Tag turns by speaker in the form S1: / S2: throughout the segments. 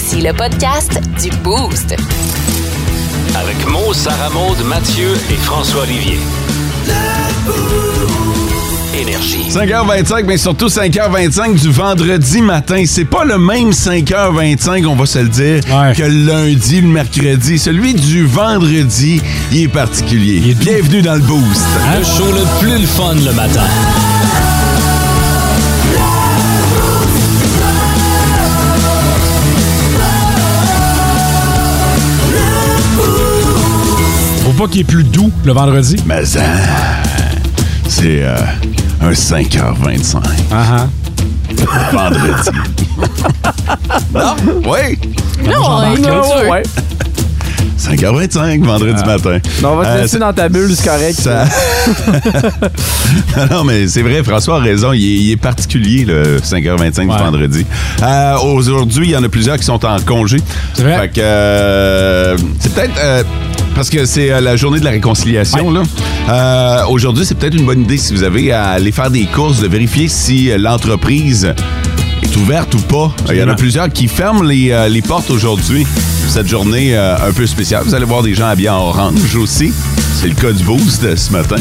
S1: Voici le podcast du Boost.
S2: Avec Mo, Sarah Maud, Mathieu et François Olivier. Énergie.
S3: 5h25, mais surtout 5h25 du vendredi matin. C'est pas le même 5h25, on va se le dire,
S4: Ouais.
S3: que le lundi, le mercredi. Celui du vendredi, il est particulier.
S4: Il est.
S3: Bienvenue dans le Boost.
S2: Le show le plus le fun le matin.
S4: Pas qu'il est plus doux le vendredi?
S3: Mais ça, c'est euh, un 5h25.
S4: Ah
S3: Vendredi. non? Oui.
S5: Non, non, ouais.
S3: 5h25, vendredi matin.
S5: Non, on va te
S3: Euh,
S5: laisser dans ta bulle, c'est correct.
S3: Ça... non, non, mais c'est vrai, François a raison. Il est, il est particulier, le 5h25
S4: Ouais.
S3: du vendredi. Euh, Aujourd'hui, il y en a plusieurs qui sont en congé.
S4: C'est vrai.
S3: Fait que euh, c'est peut-être. Parce que c'est euh, la journée de la réconciliation, là. Euh, Aujourd'hui, c'est peut-être une bonne idée si vous avez à aller faire des courses, de vérifier si euh, l'entreprise est ouverte ou pas. Il y en a plusieurs qui ferment les, les portes aujourd'hui. Cette journée un peu spéciale. Vous allez voir des gens habillés en orange aussi. C'est le cas du boost ce matin.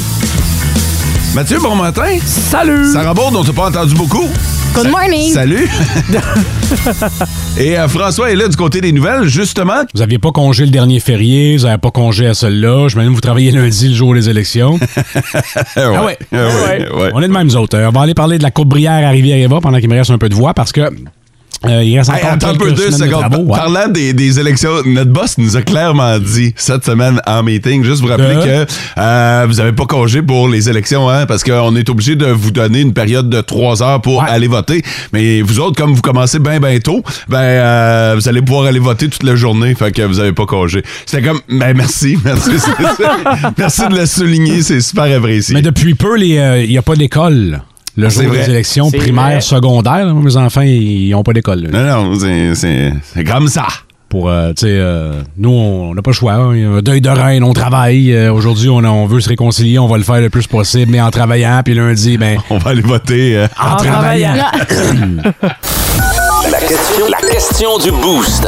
S3: Mathieu, bon matin.
S5: Salut!
S3: Sarah Baud, on t'a pas entendu beaucoup.
S5: Good morning!
S3: Salut. Et euh, François est là du côté des nouvelles, justement.
S4: Vous aviez pas congé le dernier férié, vous avez pas congé à celle-là. Je me que vous travaillez lundi, le jour des élections.
S3: Ah
S4: ouais.
S3: Ah ouais, ouais.
S4: On est de même autres. On va aller parler de la coupe Brière à Rivière-Eva pendant qu'il me reste un peu de voix parce que euh, il reste
S3: Hey,
S4: encore
S3: attends un peu
S4: quelques
S3: deux
S4: semaines de
S3: secondes.
S4: travaux, ouais.
S3: Parlant des, des élections, notre boss nous a clairement dit cette semaine en meeting, juste vous rappeler
S4: De?
S3: que euh, vous avez pas congé pour les élections, hein, parce qu'on est obligé de vous donner une période de trois heures pour
S4: Ouais.
S3: aller voter. Mais vous autres, comme vous commencez bien, bien tôt, ben euh, vous allez pouvoir aller voter toute la journée, fait que vous avez pas congé. C'était comme, ben merci, merci, merci de le souligner, c'est super apprécié.
S4: Mais depuis peu, les, euh, il n'y a pas d'école. Le jour
S3: vrai.
S4: des élections primaires, secondaires, mes enfants, ils n'ont pas d'école.
S3: Non, non, c'est- comme ça.
S4: Pour, euh, tu sais, euh, nous, on n'a pas le choix. hein. Deuil de reine, on travaille. Euh, Aujourd'hui, on, on veut se réconcilier, on va le faire le plus possible, mais en travaillant. Puis lundi, ben,
S3: On va aller voter. euh,
S4: en,
S5: En
S4: travaillant.
S2: La question, la question du boost.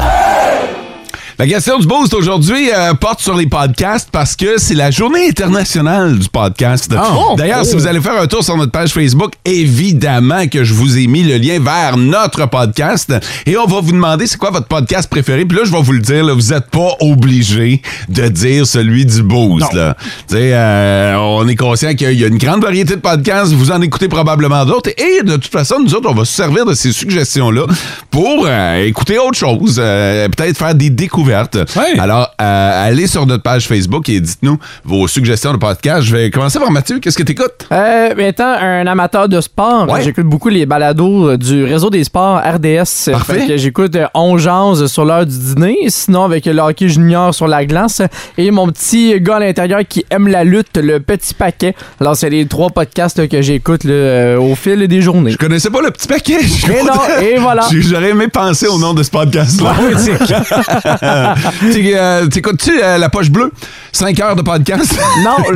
S3: La question du boost aujourd'hui euh, porte sur les podcasts parce que c'est la journée internationale du podcast.
S4: Oh.
S3: D'ailleurs, si vous allez faire un tour sur notre page Facebook, évidemment que je vous ai mis le lien vers notre podcast et on va vous demander c'est quoi votre podcast préféré? Puis là, je vais vous le dire, là, vous n'êtes pas obligé de dire celui du boost. Là. Euh, on est conscient qu'il y a une grande variété de podcasts. Vous en écoutez probablement d'autres. Et de toute façon, nous autres, on va se servir de ces suggestions-là pour euh, écouter autre chose. Peut-être faire des découvertes.
S4: Ouais.
S3: Alors, euh, allez sur notre page Facebook et dites-nous vos suggestions de podcasts. Je vais commencer par Mathieu. Qu'est-ce que tu écoutes?
S5: Euh, mais étant un amateur de sport,
S3: Ouais.
S5: j'écoute beaucoup les balados euh, du réseau des sports RDS.
S3: Parfait.
S5: J'écoute On jase sur l'heure du dîner, sinon avec le hockey junior sur la glace et mon petit gars à l'intérieur qui aime la lutte, le petit paquet. Alors c'est les trois podcasts là, que j'écoute euh, au fil des journées.
S3: Je connaissais pas le petit paquet.
S5: Et non, et voilà.
S3: J'aurais aimé penser au nom de ce podcast-là. Tu- euh, T'écoutes-tu euh, La Poche Bleue? 5 heures de podcast?
S5: Non,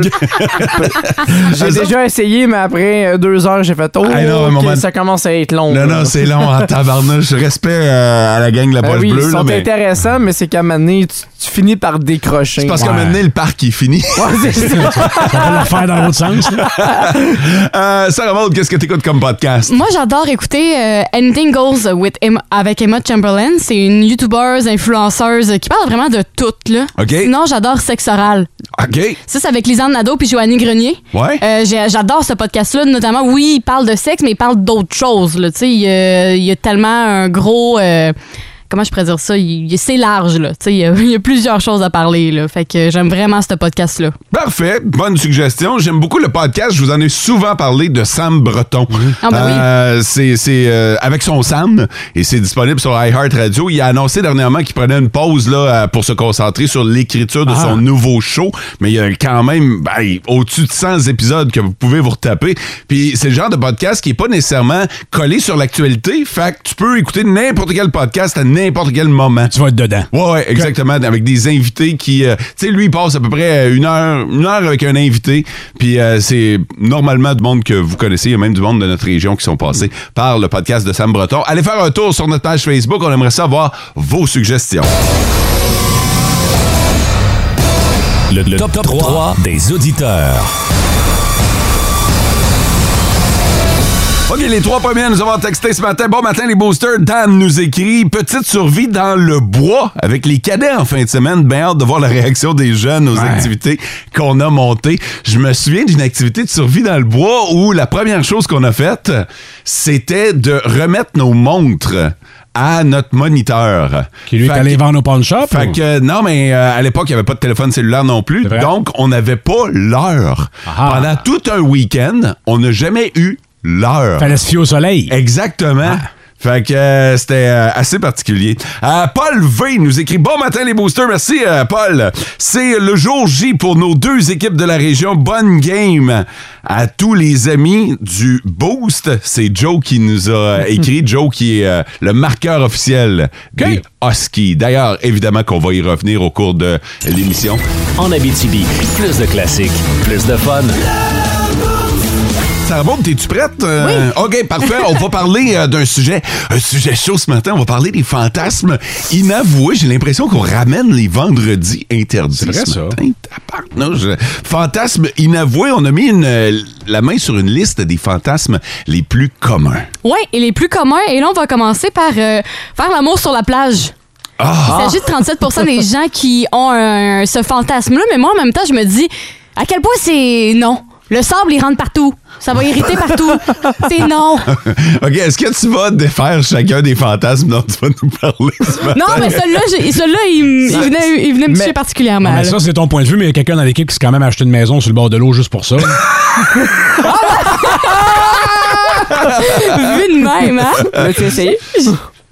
S5: j'ai déjà essayé, mais après euh, deux heures, j'ai fait oh,
S3: Ah non, moment-
S5: ça commence à être long.
S3: Non,
S5: là.
S3: non, c'est long en tabarnouche. Respect euh, à la gang de La
S5: Ben
S3: Poche
S5: oui,
S3: Bleue.
S5: ils
S3: là,
S5: sont
S3: mais...
S5: intéressants, mais c'est qu'à un moment donné, tu, tu finis par décrocher.
S3: C'est parce qu'à un moment donné, le parc est fini.
S5: Ouais, c'est ça.
S4: Ça va le faire dans l'autre sens.
S3: euh, Sarah Maud, qu'est-ce que t'écoutes comme podcast?
S6: Moi, j'adore écouter euh, Anything Goes with Emma- avec Emma Chamberlain. C'est une YouTubeuse, influenceuse qui parle vraiment de tout, là.
S3: OK.
S6: Sinon, j'adore Sexe Oral.
S3: OK.
S6: Ça, c'est avec Lisanne Nadeau puis Joannie Grenier.
S3: Ouais.
S6: Euh, j'ai- j'adore ce podcast-là, notamment, oui, il parle de sexe, mais il parle d'autres choses, là. Tu sais, il y a- il y, a tellement un gros... euh, comment je pourrais dire ça? Il- il- C'est large, là. Tu sais, il y, a- il y a plusieurs choses à parler, là. Fait que j'aime vraiment ce podcast-là.
S3: Parfait, bonne suggestion. J'aime beaucoup le podcast. Je vous en ai souvent parlé de Sam Breton.
S6: Ah, ben oui.
S3: Euh, c'est c'est, euh, avec son Sam et c'est disponible sur iHeartRadio. Il a annoncé dernièrement qu'il prenait une pause là euh, pour se concentrer sur l'écriture de
S4: Ah.
S3: son nouveau show. Mais il y a quand même ben, au-dessus de 100 épisodes que vous pouvez vous retaper. Puis c'est le genre de podcast qui est pas nécessairement collé sur l'actualité. Fait que tu peux écouter n'importe quel podcast à n'importe quel moment.
S4: Tu vas être dedans.
S3: Ouais, ouais, exactement. Avec des invités qui. euh, tu sais, lui, il passe à peu près une heure, une heure avec un invité. Puis euh, c'est normalement du monde que vous connaissez. Il y a même du monde de notre région qui sont passés par le podcast de Sam Breton. Allez faire un tour sur notre page Facebook. On aimerait savoir vos suggestions.
S2: Le, le top, 3 des auditeurs.
S3: OK, les trois premiers à nous avoir texté ce matin. Bon matin, les boosters. Dan nous écrit Petite survie dans le bois avec les cadets en fin de semaine. Bien hâte de voir la réaction des jeunes aux
S4: Ouais.
S3: activités qu'on a montées. Je me souviens d'une activité de survie dans le bois où la première chose qu'on a faite, c'était de remettre nos montres à notre moniteur.
S4: Qui lui est allé
S3: que-
S4: vendre au pawn shop.
S3: fait
S4: ou-
S3: que, non, mais euh, à l'époque, il n'y avait pas de téléphone cellulaire non plus. Donc, on n'avait pas l'heure.
S4: Ah.
S3: Pendant tout un week-end, on n'a jamais eu l'heure.
S4: Fallait se fier au soleil.
S3: Exactement. Fait que euh, c'était euh, assez particulier. Euh, Paul V nous écrit Bon matin les boosters, merci euh, Paul. C'est le jour J pour nos deux équipes de la région. Bonne game à tous les amis du Boost. C'est Joe qui nous a écrit. Joe qui est euh, le marqueur officiel des Huskies. D'ailleurs, évidemment qu'on va y revenir au cours de l'émission.
S2: En Abitibi, plus de classiques, plus de fun.
S3: Maud, t'es-tu prête? Euh, OK, parfait. On va parler euh, d'un sujet, un sujet chaud ce matin. On va parler des fantasmes inavoués. J'ai l'impression qu'on ramène les vendredis interdits
S4: C'est vrai,
S3: ce
S4: ça.
S3: Fantasmes inavoués. On a mis une, euh, la main sur une liste des fantasmes les plus communs.
S6: Oui, et les plus communs. Et là, on va commencer par euh, faire l'amour sur la plage.
S3: Ah!
S6: Il s'agit de 37 des gens qui ont un- ce fantasme-là, mais moi, en même temps, je me dis, à quel point c'est non? Le sable, il rentre partout. Ça va irriter partout. C'est non.
S3: OK, est-ce que tu vas défaire chacun des fantasmes dont tu vas nous parler ce matin?
S6: Non, mais celui-là, j'ai- celui-là, il, venait, il venait me toucher particulièrement.
S4: Non, mais
S6: là.
S4: ça, c'est ton point de vue, mais il y a quelqu'un dans l'équipe qui s'est quand même acheté une maison sur le bord de l'eau juste pour ça.
S6: Vu de même, hein?
S5: Essayé?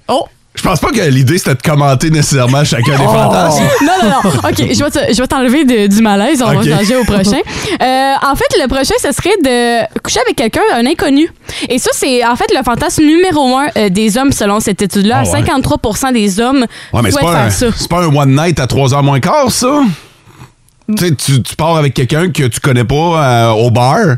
S6: Oh!
S3: Je pense pas que l'idée c'était de commenter nécessairement chacun des fantasmes.
S6: Non, non, non. OK, je vais te- je vais t'enlever de- du malaise. On
S3: OK.
S6: va changer au prochain. Euh, en fait, le prochain, ce serait de coucher avec quelqu'un, un inconnu. Et ça, c'est en fait le fantasme numéro un euh, des hommes selon cette étude-là.
S4: Ah ouais.
S6: 53% des hommes
S3: Ouais, mais c'est
S6: souhaitent
S3: pas, un,
S6: faire ça.
S3: c'est pas un one night à 3h moins quart, ça? Tu sais, tu, tu pars avec quelqu'un que tu connais pas euh, au bar,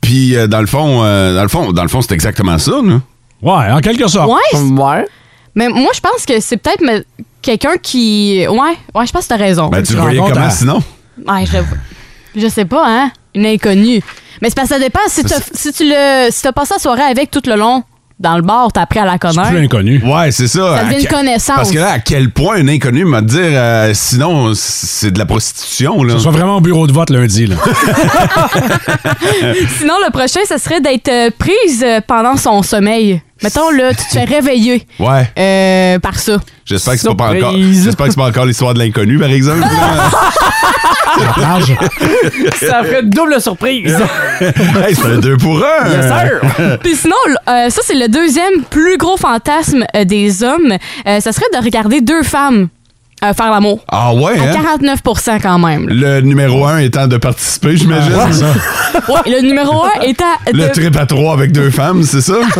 S3: puis euh, dans le fond, euh, dans le fond, dans le fond, c'est exactement ça, là.
S4: Ouais, en quelque sorte.
S6: Ouais,
S5: Ouais.
S6: Mais moi, je pense que c'est peut-être me- quelqu'un qui. Ouais, ouais, je pense que t'as raison.
S3: Ben, tu le voyais comment
S4: à-
S3: sinon?
S6: Ouais, je, je sais pas, hein? Une inconnue. Mais c'est parce que ça dépend. Si, t'as- si tu le, si t'as passé la soirée avec tout le long dans le bar, t'as appris à la
S4: C'est
S6: connaître.
S4: plus inconnu.
S3: Ouais, c'est ça.
S6: Ça devient
S3: À
S6: une
S3: que-
S6: connaissance.
S3: Parce que là, à quel point un inconnu m'a dire, euh, sinon, c'est de la prostitution, là?
S4: Ça soit vraiment au bureau de vote lundi, là.
S6: Sinon, le prochain, ce serait d'être euh, prise euh, pendant son sommeil. Mettons, là, tu te fais réveiller
S3: Ouais.
S6: euh, par ça.
S3: J'espère que c'est pas, encore. J'espère que c'est pas encore l'histoire de l'inconnu, par exemple.
S5: Ça ferait double surprise.
S3: hey, c'est un deux pour un.
S5: Yes, sir.
S6: Puis sinon, euh, ça, c'est le deuxième plus gros fantasme euh, des hommes. Euh, ça serait de regarder deux femmes euh, faire l'amour.
S3: Ah ouais,
S6: À
S3: hein?
S6: 49% quand même.
S3: Le numéro un étant de participer, j'imagine.
S6: Ouais, le numéro un étant...
S3: Le trip à trois avec deux femmes, c'est ça?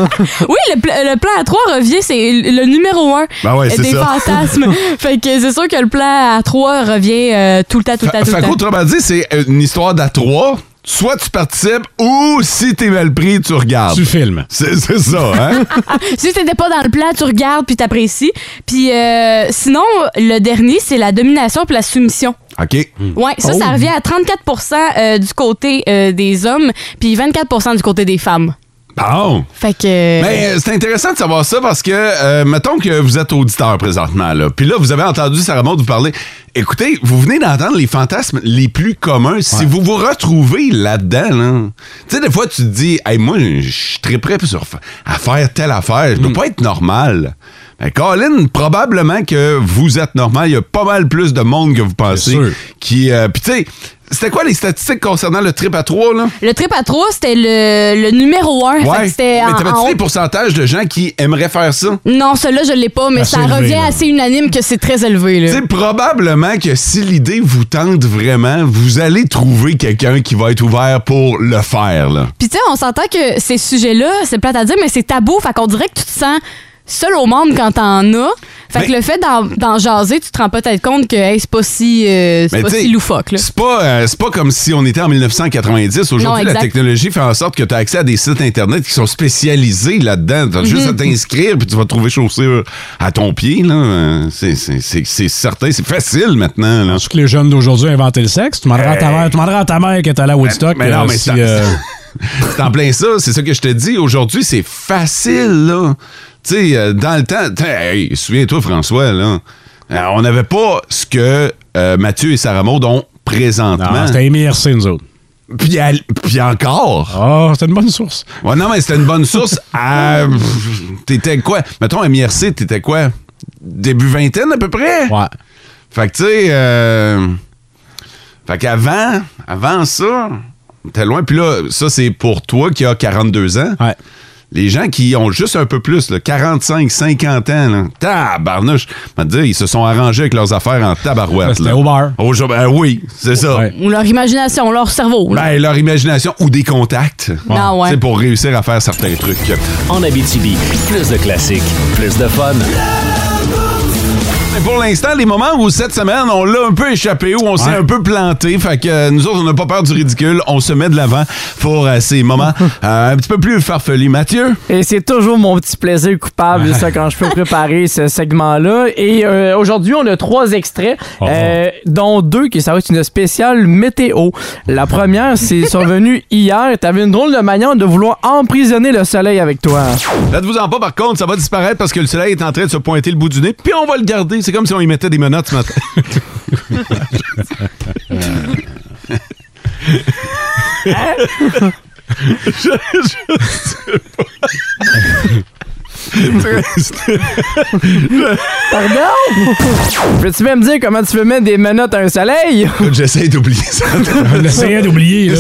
S6: Oui, le, le plan à trois revient, c'est le numéro un
S3: Ben ouais, c'est
S6: des
S3: ça.
S6: fantasmes. fait que c'est sûr que le plan à trois revient euh, tout le temps, tout le temps, tout
S3: Fait
S6: le temps.
S3: qu'autrement dit, c'est une histoire d'à trois. Soit tu participes ou si t'es mal pris, tu regardes.
S4: Tu filmes.
S3: C'est c'est ça, hein?
S6: Si t'étais pas dans le plan, tu regardes puis t'apprécies. Puis euh, sinon, le dernier, c'est la domination puis la soumission.
S3: OK.
S6: Ouais, ça,
S3: Oh.
S6: ça revient à 34% euh, du côté euh, des hommes puis 24% du côté des femmes.
S3: Bon.
S6: Fait que...
S3: Mais euh, c'est intéressant de savoir ça parce que, euh, mettons que vous êtes auditeur présentement, là. Puis là, vous avez entendu Sarah Maud vous parler. Écoutez, vous venez d'entendre les fantasmes les plus communs. Si vous vous retrouvez là-dedans, là, tu sais, des fois, tu te dis, hey, moi, je suis très prêt sur, à faire telle affaire. Je dois pas être normal. Ben, Colin, probablement que vous êtes normal. Il y a pas mal plus de monde que vous pensez.
S4: sûr.
S3: Qui, euh, puis tu sais, c'était quoi les statistiques concernant le trip à trois, là?
S6: Le trip à trois, c'était le, le numéro un. Fait que
S3: Ouais.
S6: c'était
S3: Mais t'avais-tu des pourcentages de gens qui aimeraient faire ça?
S6: Non, celui-là, je l'ai pas, mais
S4: Assez
S6: ça
S4: élevé,
S6: revient
S4: là.
S6: assez unanime que c'est très élevé. Là.
S3: Tu sais, probablement que si l'idée vous tente vraiment, vous allez trouver quelqu'un qui va être ouvert pour le faire, là.
S6: Puis tu sais, on s'entend que ces sujets-là, c'est plate à dire, mais c'est tabou. Fait qu'on dirait que tu te sens seul au monde quand t'en as. Fait que le fait d'en jaser, tu te rends peut-être compte que hey, c'est pas si, euh, pas si loufoque. Là.
S3: C'est pas, euh, c'est pas comme si on était en 1990.
S6: Non,
S3: Aujourd'hui, la technologie fait en sorte que tu as accès à des sites Internet qui sont spécialisés là-dedans. Tu as juste à
S6: Mhm.
S3: t'inscrire puis tu vas trouver chaussures à ton pied. là. C'est c'est- c'est- c'est certain. C'est facile maintenant. Là.
S4: Parce que les jeunes d'aujourd'hui ont inventé le sexe? Tu demanderas à ta mère, tu demanderas à ta mère qui est allée à Woodstock.
S3: Mais non,
S4: euh,
S3: mais
S4: si,
S3: ça-
S4: euh,
S3: C'est en plein ça. C'est ça que je te dis. Aujourd'hui, c'est facile. là. Tu sais, euh, dans le temps, hey, souviens-toi, François, là, euh, on n'avait pas ce que euh, Mathieu et Sarah Maud ont présentement.
S4: c'était MIRC, nous autres.
S3: Puis, à- puis encore.
S4: Ah, c'était une bonne source.
S3: Ouais, non, mais c'était une bonne source. à- T'étais quoi? Mettons, MIRC, t'étais quoi? Début vingtaine à peu près?
S4: Ouais.
S3: Fait que, tu sais, euh, fait qu'avant, avant ça, t'es loin. Puis là, ça, c'est pour toi qui as 42 ans.
S4: Ouais.
S3: Les gens qui ont juste un peu plus, là, 45, 50 ans, là, tabarnouche, dire, ils se sont arrangés avec leurs affaires en tabarouette.
S4: C'était au bar.
S3: Ben oui, c'est ça.
S4: Ouais.
S6: Ou leur imagination, leur cerveau. là.
S3: Ben, leur imagination ou des contacts.
S6: Ah ouais.
S3: C'est pour réussir à faire certains trucs.
S2: En Abitibi, plus de classiques, plus de fun.
S3: Mais pour l'instant, les moments où cette semaine, on l'a un peu échappé, où on s'est
S4: Ouais.
S3: un peu planté, fait que euh, nous autres, on n'a pas peur du ridicule, on se met de l'avant pour euh, ces moments euh, un petit peu plus farfelus. Mathieu?
S5: Et c'est toujours mon petit plaisir coupable, ça, quand je peux préparer ce segment-là. Et euh, aujourd'hui, on a trois extraits,
S4: Oh.
S5: euh, dont deux qui ça va être une spéciale météo. La première, c'est survenu hier. T'avais une drôle de manière de vouloir emprisonner le soleil avec toi.
S3: Faites-vous-en pas, par contre, ça va disparaître parce que le soleil est en train de se pointer le bout du nez, puis on va le garder. C'est comme si on y mettait des menottes ce matin.
S5: Pardon? Peux-tu même dire comment tu veux mettre des menottes à un soleil?
S3: J'essaie d'oublier ça.
S4: On essayait d'oublier.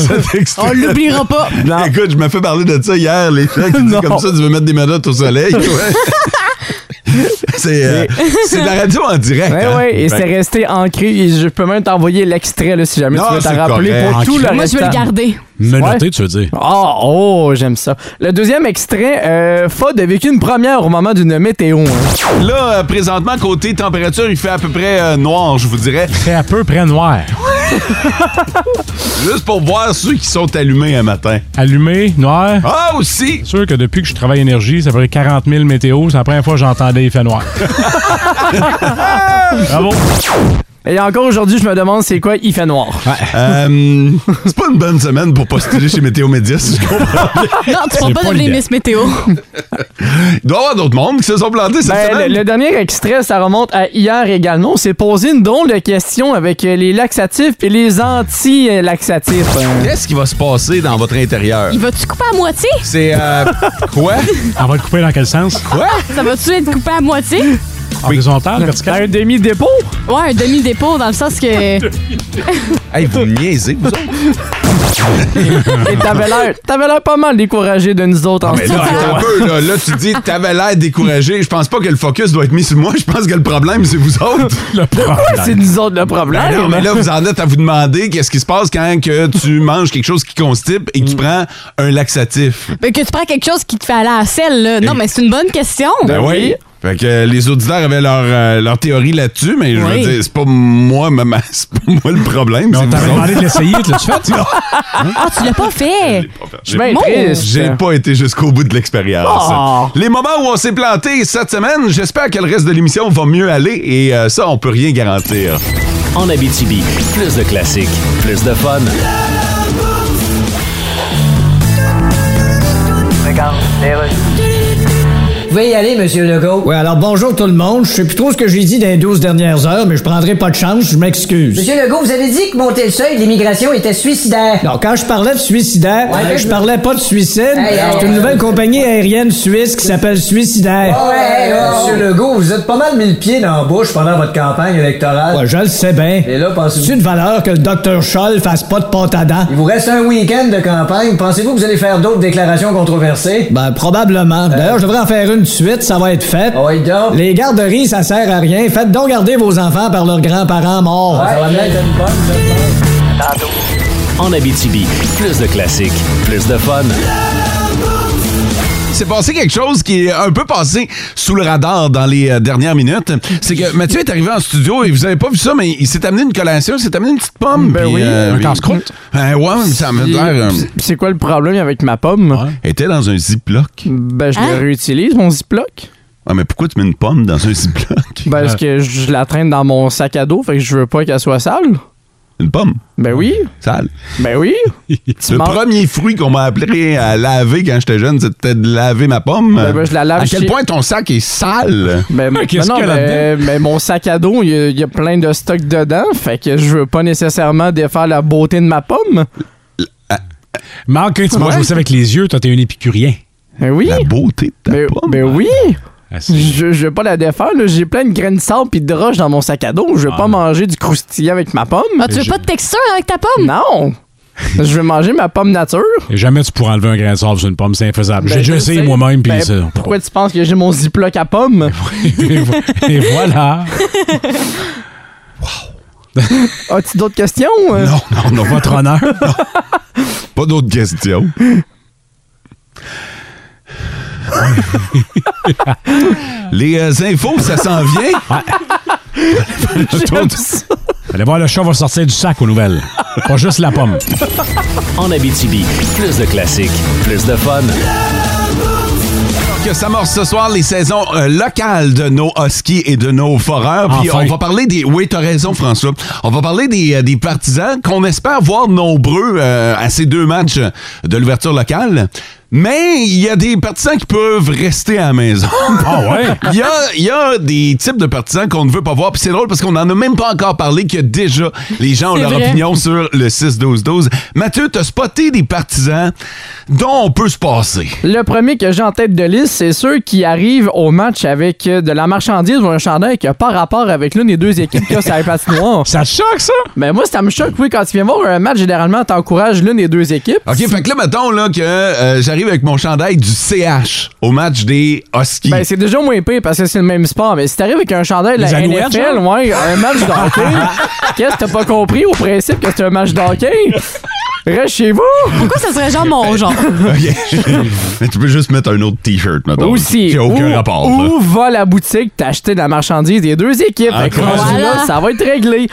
S6: On l'oubliera pas.
S5: Non.
S3: Écoute, je me fais parler de ça hier, les gens qui disent comme ça, tu veux mettre des menottes au soleil. Ouais. c'est euh, c'est de la radio en direct.
S5: Oui,
S3: hein?
S5: oui, et c'est resté ancré. Et je peux même t'envoyer l'extrait là, si jamais
S3: Non,
S5: tu veux
S3: c'est
S5: t'en rappeler
S3: correct.
S5: pour tout le
S6: Moi, je veux le garder.
S4: Menotté,
S5: Ouais.
S4: tu veux dire?
S5: Oh, oh, j'aime ça. Le deuxième extrait, euh, Fod a vécu une première au moment d'une météo. hein.
S3: Là, euh, présentement, côté température, il fait à peu près euh, noir, je vous dirais.
S4: Très à peu près noir.
S3: Juste pour voir ceux qui sont allumés un matin.
S4: Allumé, noir.
S3: Ah, aussi!
S4: C'est sûr que depuis que je travaille énergie, ça fait 40 000 météos. C'est la première fois que j'entendais fait noir. Bravo.
S5: Et encore aujourd'hui, je me demande c'est quoi il fait noir.
S3: Euh, c'est pas une bonne semaine pour postuler chez Météo Média, si je comprends.
S6: Non, tu vas pas devenir. Miss Météo.
S3: Il doit y avoir d'autres mondes qui se sont plantés cette
S5: Ben, le,
S3: semaine.
S5: le dernier extrait, ça remonte à hier également. On s'est posé une drôle de question avec euh, les laxatifs et les anti-laxatifs. hein.
S3: Qu'est-ce qui va se passer dans votre intérieur?
S6: Il va-tu couper à moitié?
S3: C'est euh, quoi?
S4: On va le couper dans quel sens?
S3: Quoi?
S6: Ça va-tu être coupé à moitié?
S4: Horizontal, vertical?
S5: Un demi-dépôt?
S6: Ouais, un demi-dépôt, dans le sens que.
S3: Hey, vous niaisez, vous autres?
S5: Et t'avais l'air, t'avais l'air pas mal découragé de nous autres en
S3: Mais
S5: studio.
S3: là, un peu, là. Là, tu dis, t'avais l'air découragé. Je pense pas que le focus doit être mis sur moi. Je pense que le problème, c'est vous autres.
S4: Le problème.
S5: C'est nous autres le problème.
S3: Ben non, mais là, vous en êtes à vous demander qu'est-ce qui se passe quand que tu manges quelque chose qui constipe et que tu prends un laxatif.
S6: Ben, que tu prends quelque chose qui te fait aller à la selle, là. Non, mais c'est une bonne question.
S3: Ben oui. Fait que euh, les auditeurs avaient leur, euh, leur théorie là-dessus, mais je veux
S6: Oui.
S3: dire, c'est pas moi, maman, c'est pas moi le problème.
S4: Mais
S3: c'est
S4: on
S3: vous
S4: t'avait
S3: autres.
S4: demandé de l'essayer, tu l'as-tu fait?
S6: Ah, tu l'as pas fait.
S5: Je suis bien
S6: Mon-
S5: triste.
S3: J'ai pas été jusqu'au bout de l'expérience.
S5: Oh.
S3: Les moments où on s'est planté cette semaine, j'espère que le reste de l'émission va mieux aller et euh, ça, on peut rien garantir.
S2: En Abitibi, plus de classiques, plus de fun.
S7: Vous pouvez y aller, Monsieur Legault.
S8: Oui, alors bonjour tout le monde. Je sais plus trop ce que j'ai dit dans les 12 dernières heures, mais je prendrai pas de chance, je m'excuse.
S7: Monsieur Legault, vous avez dit que monter le seuil de l'immigration était suicidaire.
S8: Non, quand je parlais de suicidaire,
S7: Ouais,
S8: je
S7: je-
S8: parlais pas de suicide.
S7: Hey,
S8: C'est une nouvelle compagnie aérienne suisse qui s'appelle Suicidaire.
S7: Ouais, Monsieur Legault, vous êtes pas mal mis le pied dans la bouche pendant votre campagne électorale.
S8: Ouais, je le sais bien.
S7: Et là, pensez-vous...
S8: C'est une valeur que le docteur Scholl fasse pas de pâte à dents.
S7: Il vous reste un week-end de campagne. Pensez-vous que vous allez faire d'autres déclarations controversées?
S8: Ben, probablement. D'ailleurs, je devrais en faire une de suite, ça va être fait.
S7: Ah oui, donc.
S8: Les garderies, ça sert à rien. Faites donc garder vos enfants par leurs grands-parents morts.
S7: Ça va bien être une bonne, ça.
S2: En Abitibi, plus de classiques, plus de fun.
S3: Il s'est passé quelque chose qui est un peu passé sous le radar dans les euh, dernières minutes. C'est que Mathieu est arrivé en studio et vous avez pas vu ça, mais il s'est amené une collation, il s'est amené une petite pomme.
S5: Ben
S3: puis,
S5: oui.
S3: euh,
S4: Un casse-croûte.
S3: Ben ouais, ça m'a l'air. euh,
S5: C'est quoi le problème avec ma pomme?
S3: elle était dans un ziploc.
S5: Ben, je
S6: Hein?
S5: le réutilise, mon Ziploc.
S3: Ouais, mais pourquoi tu mets une pomme dans un ziploc?
S5: Ben, parce que je la traîne dans mon sac à dos, fait que je veux pas qu'elle soit sale.
S3: Une pomme?
S5: Ben oui,
S3: Sale.
S5: ben oui.
S3: Le premier fruit qu'on m'a appelé à laver quand j'étais jeune, c'était de laver ma pomme.
S5: Ben, ben, je la lave
S3: à quel
S5: chez-
S3: point ton sac est sale?
S5: Ben, ben
S4: Qu'est-ce
S5: non,
S4: qu'il y a
S5: mais, mais mon sac à dos, il y, a- il y a plein de stock dedans, fait que je veux pas nécessairement défaire la beauté de ma pomme.
S4: Marc, quand tu manges
S5: Ouais.
S4: aussi avec les yeux, toi, t'es un épicurien.
S5: Ben oui.
S3: La beauté de ta
S5: Ben,
S3: pomme.
S5: ben oui.
S4: Ah,
S5: Je, je veux pas la défaire, là. j'ai plein de graines de sable pis de roches dans mon sac à dos. Je veux
S4: Ah.
S5: pas manger du croustillant avec ma pomme.
S6: Ah, tu veux
S4: je-
S6: pas de texture avec ta pomme?
S5: Non! je veux manger ma pomme nature.
S4: Et jamais tu pourras enlever un grain de sable sur une pomme, c'est infaisable. J'ai
S5: Ben,
S4: déjà
S5: je
S4: essayé
S5: sais.
S4: moi-même, puis
S5: Ben,
S4: ça.
S5: Pourquoi tu penses que j'ai mon ziploc à pomme?
S4: Et vo- Et voilà.
S5: As-tu d'autres questions?
S3: Non, non, non.
S4: Votre honneur.
S3: Pas d'autres questions. Les euh, infos, ça s'en vient.
S5: J'aime ça.
S4: Allez voir, le chat va sortir du sac aux nouvelles. Pas juste la pomme.
S2: En Abitibi, plus de classiques, plus de fun.
S3: que s'amorce ce soir les saisons euh, locales de nos Huskies et de nos foreurs. Puis
S4: Enfin.
S3: on va parler des... Oui, t'as raison, François. On va parler des, euh, des partisans qu'on espère voir nombreux euh, à ces deux matchs de l'ouverture locale. Mais il y a des partisans qui peuvent rester à la maison.
S4: Ah ouais?
S3: Il y a, il y a des types de partisans qu'on ne veut pas voir. Puis c'est drôle parce qu'on n'en a même pas encore parlé que déjà les gens ont leur
S6: vrai.
S3: opinion sur le 6-12-12. Mathieu, t'as spoté des partisans dont on peut se passer.
S5: Le premier que j'ai en tête de liste, c'est ceux qui arrivent au match avec euh, de la marchandise ou un chandail qui n'a pas rapport avec l'une des deux équipes qui a sur la patinoire.
S4: Ça te choque, ça?
S5: Ben moi, ça me choque, oui, quand tu viens voir un match, généralement, t'encourages l'une des deux équipes.
S3: OK, fait que là, mettons là, que euh, j'arrive avec mon chandail du CH au match des Huskies.
S5: Ben, c'est déjà moins pire parce que c'est le même sport. Mais si t'arrives avec un chandail de la NFL,
S4: genre?
S5: ouais, un match de hockey, qu'est-ce que t'as pas compris au principe que c'est un match de hockey? Reste chez vous!
S6: Pourquoi ça serait genre mon genre?
S3: Mais tu peux juste mettre un autre T-shirt, mettons.
S5: Aussi.
S3: Qui a aucun
S5: où,
S3: rapport. là.
S5: Où va la boutique t'acheter de la marchandise des deux équipes?
S3: Ah,
S5: Fait que
S3: voilà.
S5: rendu là, ça va être réglé.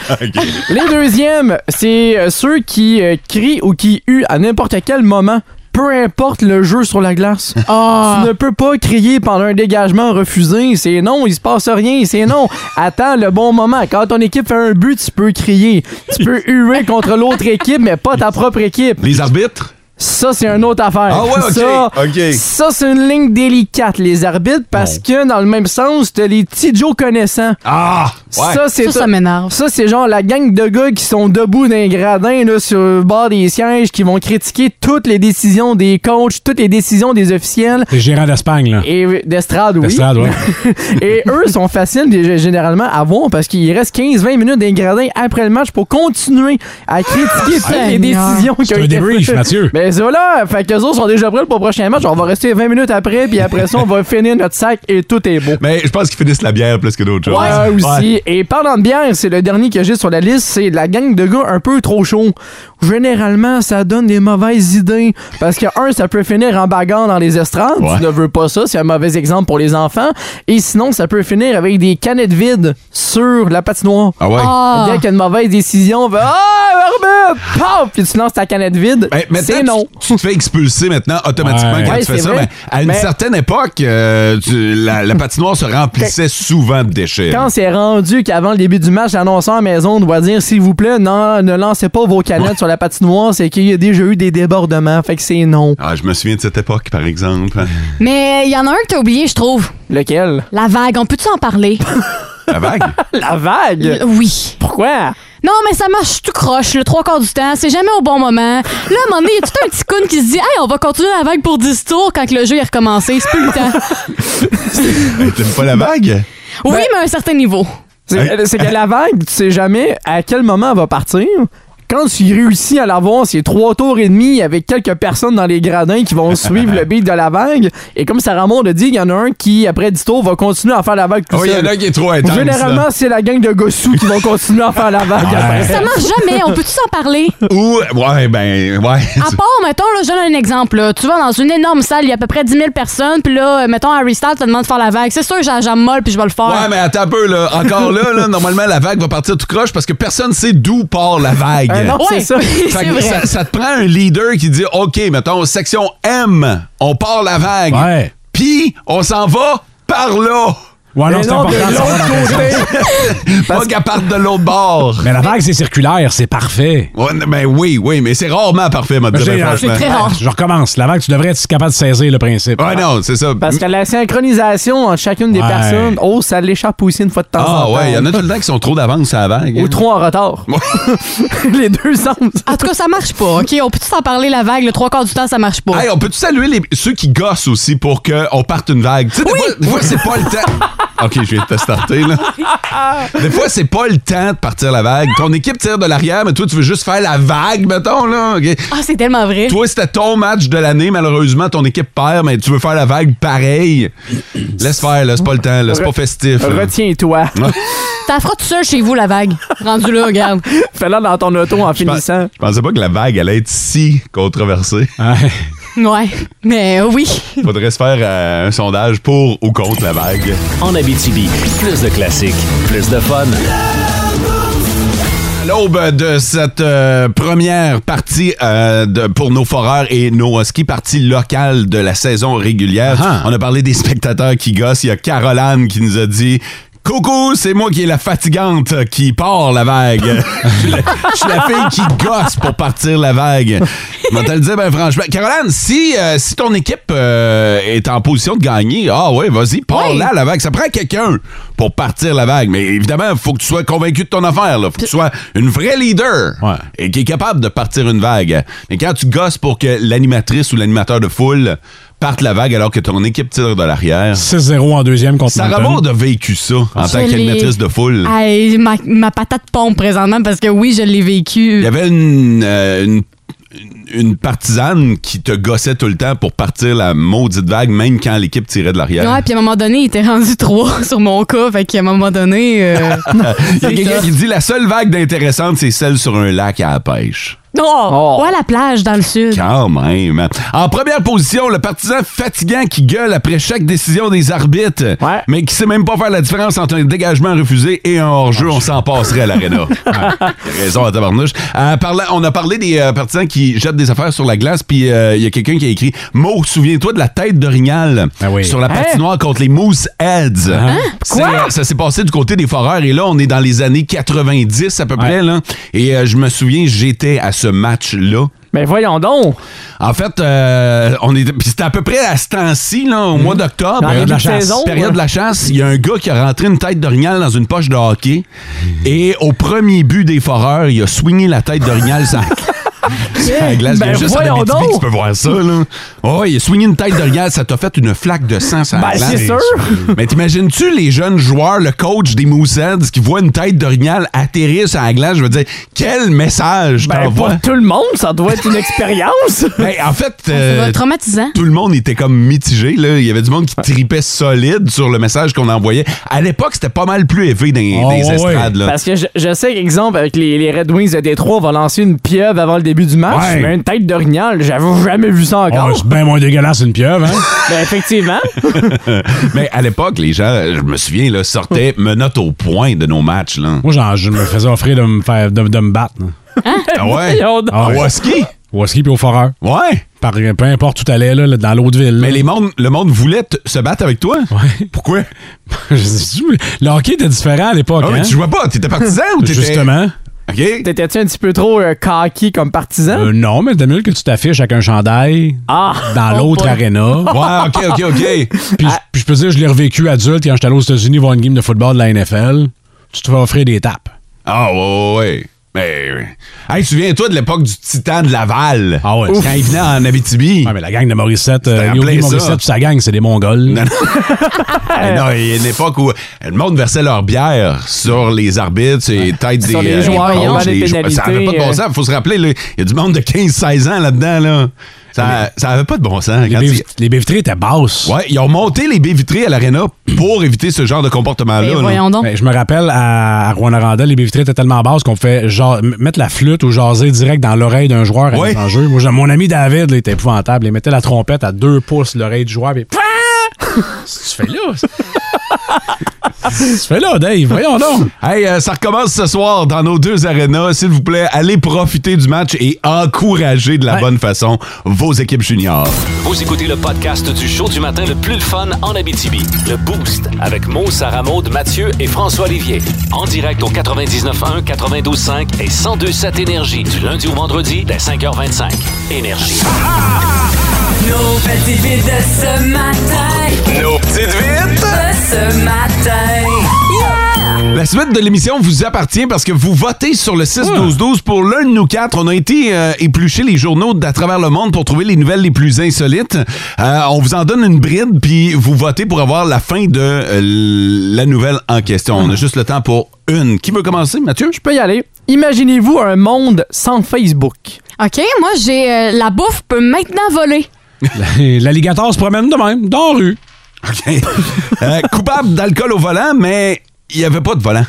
S5: Les deuxièmes, c'est euh, ceux qui euh, crient ou qui huent à n'importe quel moment. Peu importe le jeu sur la glace.
S6: Ah.
S5: Tu ne peux pas crier pendant un dégagement refusé. C'est non, il se passe rien. C'est non. Attends le bon moment. Quand ton équipe fait un but, tu peux crier. Tu peux huer contre l'autre équipe, mais pas ta propre équipe.
S3: Les arbitres?
S5: Ça, c'est une autre affaire.
S3: Ah ouais, ok,
S5: Ça, ça, c'est une ligne délicate, les arbitres, parce que dans le même sens, t'as les petits Joe connaissants.
S3: Ah! Ouais.
S5: Ça, c'est
S6: Ça, ça m'énerve.
S5: ça, c'est genre la gang de gars qui sont debout dans les gradins là, sur le bord des sièges, qui vont critiquer toutes les décisions des coachs, toutes les décisions des officiels.
S4: Les gérants d'Espagne, là.
S5: Et d'estrade, oui.
S4: D'estrade, ouais.
S5: Et eux sont faciles généralement à voir parce qu'il reste 15-20 minutes dans les gradins après le match pour continuer à critiquer toutes les décisions qui ont été.
S4: Mathieu.
S5: Ben ça là, fait qu'eux autres sont déjà prêts pour le prochain match. On va rester 20 minutes après, puis après ça, on va finir notre sac et tout est beau.
S3: Mais je pense qu'ils finissent la bière plus que d'autres choses.
S5: Ouais, aussi. Et parlant de bière, c'est le dernier que j'ai sur la liste, c'est la gang de gars un peu trop chauds. Généralement, ça donne des mauvaises idées. Parce que, un, ça peut finir en bagarre dans les estrades.
S3: Ouais.
S5: Tu ne veux pas ça, c'est un mauvais exemple pour les enfants. Et sinon, ça peut finir avec des canettes vides sur la patinoire.
S3: Ah ouais?
S6: Ah.
S5: Dès qu'il y a une mauvaise décision, on va Ah! Puis tu lances ta canette vide.
S3: Ben,
S5: c'est non.
S3: Tu, te fais expulser maintenant automatiquement
S4: Ouais.
S3: quand
S5: Ouais,
S3: tu fais ça.
S5: vrai.
S3: Mais à une
S5: Mais-
S3: certaine époque, euh, tu- la, la patinoire se remplissait souvent de déchets.
S5: Quand c'est rendu qu'avant le début du match, l'annonceur à maison doit dire s'il vous plaît, non, ne lancez pas vos canettes sur la patinoire, c'est qu'il y a déjà eu des débordements. Fait que c'est non.
S3: Ah, je me souviens de cette époque, par exemple.
S6: Mais il y en a un que t'as oublié, je trouve.
S5: Lequel?
S6: La vague. On peut-tu en parler?
S3: La vague?
S5: La vague?
S6: L- oui.
S5: Pourquoi?
S6: Non, mais ça marche tout croche, le trois quarts du temps. C'est jamais au bon moment. Là, à un moment donné, il y a tout un petit con qui se dit Hey, on va continuer la vague pour 10 tours quand que le jeu est recommencé. C'est plus le temps.
S3: Hey, T'aimes pas la vague?
S6: Oui, mais à un certain niveau.
S5: C'est c'est que la vague, tu sais jamais à quel moment elle va partir, quand tu réussis à l'avoir, c'est trois tours et demi avec quelques personnes dans les gradins qui vont suivre le beat de la vague. Et comme Sarah Maud a dit, il y en a un qui, après 10 tours, va continuer à faire la vague tout
S3: Oh, il y
S5: seul.
S3: en a qui est trop intense.
S5: Généralement, c'est la gang de gossous qui vont continuer à faire la vague. après.
S6: Ça marche jamais. On peut-tu s'en parler?
S3: Ou, ouais, ben, ouais.
S6: À part, mettons, là, je donne un exemple. là. Tu vas dans une énorme salle, il y a à peu près 10 000 personnes, puis là, mettons, Harry Styles te demande de faire la vague. C'est sûr jambe molle, puis je vais le faire.
S3: Ouais, mais attends un peu, là. Encore là, là, normalement, la vague va partir tout croche parce que personne sait d'où part la vague.
S5: Non,
S6: Ouais,
S5: c'est ça.
S3: Fait
S6: c'est
S3: que
S6: vrai.
S3: ça, ça te prend un leader qui dit OK, mettons, section M, on part la vague.
S4: Ouais.
S3: Puis, on s'en va par là.
S4: Ouais, non, c'est important de
S5: l'autre côté.
S3: Pas qu'elle parte de l'autre bord.
S4: Mais la vague, c'est circulaire, c'est parfait.
S3: Ouais, ben oui, oui, mais c'est rarement parfait, m'a franchement.
S6: très rare.
S4: Je recommence. La vague, tu devrais être capable de saisir le principe.
S3: Ouais, non, c'est ça.
S5: Parce que la synchronisation entre chacune des
S4: Ouais.
S5: personnes, oh, ça l'échappe aussi une fois de temps en
S3: Ah
S5: temps.
S3: ouais, il y en a tout le temps qui sont trop d'avance à la vague.
S5: Ou
S3: hein.
S5: trop en retard. les deux sens.
S6: En tout cas, ça marche pas. OK, on peut-tu s'en parler, la vague? Le trois quarts du temps, ça marche pas?
S3: Hey, on peut-tu saluer les- ceux qui gossent aussi pour qu'on parte une vague? Tu sais, des fois, des fois, c'est pas le temps. OK, je viens de te starter, là. Des fois, c'est pas le temps de partir la vague. Ton équipe tire de l'arrière, mais toi, tu veux juste faire la vague, mettons, là.
S6: Ah, c'est tellement vrai.
S3: Toi, c'était ton match de l'année. Malheureusement, ton équipe perd, mais tu veux faire la vague pareil. Laisse faire, là. C'est pas le temps, là. C'est pas festif.
S5: Retiens-toi.
S6: Ça fera tout seul chez vous, la vague. Rendu là, regarde.
S5: Fais-la dans ton auto en
S3: Je
S5: finissant.
S3: je pensais pas que la vague allait être si controversée.
S4: Ouais.
S6: Ouais. Mais euh, oui.
S3: Faudrait se faire euh, un sondage pour ou contre la vague.
S2: En Abitibi, plus de classiques, plus de fun.
S3: À l'aube de cette euh, première partie euh, de- pour nos foreurs et nos huskies, partie locale de la saison régulière,
S4: Ah.
S3: on a parlé des spectateurs qui gossent. Il y a Caroline qui nous a dit Coucou, c'est moi qui est la fatigante qui part la vague. Je suis la- fille qui gosse pour partir la vague. Mais te le dire, ben franchement. Caroline, si, euh, si ton équipe euh, est en position de gagner, ah ouais, vas-y, pars
S6: Oui.
S3: là la vague. Ça prend quelqu'un pour partir la vague. Mais évidemment, il faut que tu sois convaincu de ton affaire. Là. faut que tu sois une vraie leader
S4: Ouais.
S3: et qui est capable de partir une vague. Mais quand tu gosses pour que l'animatrice ou l'animateur de foule parte la vague alors que ton équipe tire de l'arrière.
S4: 6-0 en deuxième contre
S3: Sarah. Maud a vécu ça en tant qu'animatrice de foule.
S6: Hey, ma, ma patate pompe présentement parce que oui, je l'ai vécu.
S3: Il y avait une, euh, une, une partisane qui te gossait tout le temps pour partir la maudite vague, même quand l'équipe tirait de l'arrière.
S6: Ouais, puis à un moment donné, il était rendu 3 sur mon cas. Fait qu'à un moment donné. euh,
S3: Il y a quelqu'un qui dit la seule vague d'intéressante, c'est celle sur un lac à la pêche.
S6: Oh!
S5: Oh.
S6: La plage dans le sud.
S3: Quand même. En première position, le partisan fatigant qui gueule après chaque décision des arbitres,
S5: Ouais.
S3: mais qui sait même pas faire la différence entre un dégagement refusé et un hors-jeu. On s'en passerait à l'aréna. Ah, raison à tabarnouche. Euh, on a parlé des euh, partisans qui jettent des affaires sur la glace, puis euh, il y a quelqu'un qui a écrit « Mo, souviens-toi de la tête d'Orignal
S4: Ah oui.
S3: sur la
S5: Hein?
S3: patinoire contre les Moose Heads. C'est,
S5: Quoi?
S3: euh, Ça s'est passé du côté des foreurs et là, on est dans les années 90 à peu
S4: Ouais.
S3: près. Là, et euh, je me souviens, j'étais à ce match-là.
S5: Mais voyons donc.
S3: En fait, euh, on est, c'était à peu près à ce temps-ci, là, au mois d'octobre. Période de la chasse.
S5: saison,
S3: Période
S5: ouais.
S3: de la chasse. Il y a un gars qui a rentré une tête d'orignal dans une poche de hockey. Et au premier but des foreurs, il a swingé la tête d'orignal sur la glace.
S5: Ben
S3: il y a juste tu peux voir ça. Là. Oh, il a swingé une tête d'orignal. Ça t'a fait une flaque de sang sur la
S5: Ben,
S3: glace.
S5: c'est sûr.
S3: Mais t'imagines-tu les jeunes joueurs, le coach des Mooseheads qui voit une tête d'orignal atterrir sur la glace? Je veux dire, quel message
S5: Ben,
S3: t'envoies?
S5: pour tout le monde, ça doit être une expérience.
S3: Ben, en fait, euh,
S6: traumatisant.
S3: tout le monde était comme mitigé. Là. Il y avait du monde qui tripait solide sur le message qu'on envoyait. À l'époque, c'était pas mal plus élevé dans,
S4: Oh,
S3: dans les
S4: ouais,
S3: estrades. Là.
S5: Parce que je, je sais qu'exemple, avec les, les Red Wings de Détroit, on va lancer une pieuvre avant le début du match.
S4: Ouais.
S5: Mais une tête d'orignal, j'avais jamais vu ça
S4: Oh,
S5: encore.
S4: c'est bien moins dégueulasse une pieuvre, hein?
S5: ben, effectivement.
S3: Mais à l'époque, les gens, je me souviens, là, sortaient menottes au point de nos matchs. Là.
S4: Moi, genre, je me faisais offrir de me, faire, de, de me battre. là.
S3: Ah ouais?
S5: Voyons donc.
S4: Ah ouais.
S3: Au ski?
S4: Au ski puis au foreur.
S3: Ouais.
S4: Par, peu importe où t'allais, là, dans l'autre ville.
S3: Mais les mondes, le monde voulait se battre avec toi?
S4: Ouais.
S3: Pourquoi?
S4: Je sais- le hockey était différent à l'époque,
S3: Ah, mais
S4: hein?
S3: tu jouais pas, t'étais partisan ou t'étais.
S4: Justement.
S3: OK.
S5: T'étais-tu un petit peu trop euh, cocky comme partisan?
S4: Euh, non, mais t'as mieux que tu t'affiches avec un chandail
S5: ah!
S4: dans
S6: Oh
S4: l'autre aréna.
S3: Ouais, OK, OK, OK.
S4: Puis, je- puis je peux te dire, je l'ai revécu adulte quand j'étais allé aux États-Unis voir une game de football de la NFL. Tu te fais offrir des tapes.
S3: Ah, ouais, ouais, ouais. Mais, hey, souviens-toi de l'époque du Titan de Laval.
S4: Ah ouais.
S3: Quand il venait en Abitibi.
S4: Ouais, mais la gang de Morissette, euh. Morissette puis sa gang, c'est des Mongols.
S3: Non, non. Non, il y a une époque où le monde versait leur bière sur les arbitres, et têtes
S5: Sur
S3: des
S5: les
S3: euh,
S5: joueurs,
S3: coachs,
S5: on a des
S3: les joueurs. Ça avait pas de bon sens. Faut se rappeler, il y a du monde de 15-16 ans là-dedans. Là. Ça, ça avait pas de bon sens.
S4: Les
S3: Quand
S4: baies les baies vitrées étaient basses.
S3: Ouais, ils ont monté les baies vitrées à l'aréna pour éviter ce genre de comportement-là.
S6: Ben,
S3: là.
S6: voyons donc.
S4: Ben, je me rappelle à, à Rouen-Noranda, les baies vitrées étaient tellement basses qu'on fait genre, mettre la flûte ou jaser direct dans l'oreille d'un joueur
S3: Ouais.
S4: en jeu. Moi, j'ai- mon ami David là, il était épouvantable. Il mettait la trompette à deux pouces l'oreille du joueur. Que tu fais là? Tu fais là, Dave? Voyons donc.
S3: Hey, euh, ça recommence ce soir dans nos deux arénas. S'il vous plaît, allez profiter du match et encourager de la
S4: Ouais.
S3: bonne façon vos équipes juniors.
S2: Vous écoutez le podcast du show du matin le plus le fun en Abitibi. Le Boost avec Mo, Sarah Maud, Mathieu et François Olivier. En direct au 99.1, 92.5 et 102.7 Énergie du lundi au vendredi dès 5h25. Énergie.
S9: Nos petites vites de ce matin.
S2: Nos petites vites!
S9: De ce matin. Yeah!
S3: La suite de l'émission vous appartient parce que vous votez sur le 6-12-12 pour l'un de nous quatre. On a été euh, éplucher les journaux d'à travers le monde pour trouver les nouvelles les plus insolites. Euh, on vous en donne une bride, puis vous votez pour avoir la fin de euh, la nouvelle en question. On a juste le temps pour une. Qui veut commencer, Mathieu?
S5: Je peux y aller. Imaginez-vous un monde sans Facebook.
S6: OK, moi, j'ai euh, la bouffe peut maintenant voler.
S4: L'alligator se promène de même, dans la rue.
S3: OK. Euh, coupable d'alcool au volant, mais il n'y avait pas de volant.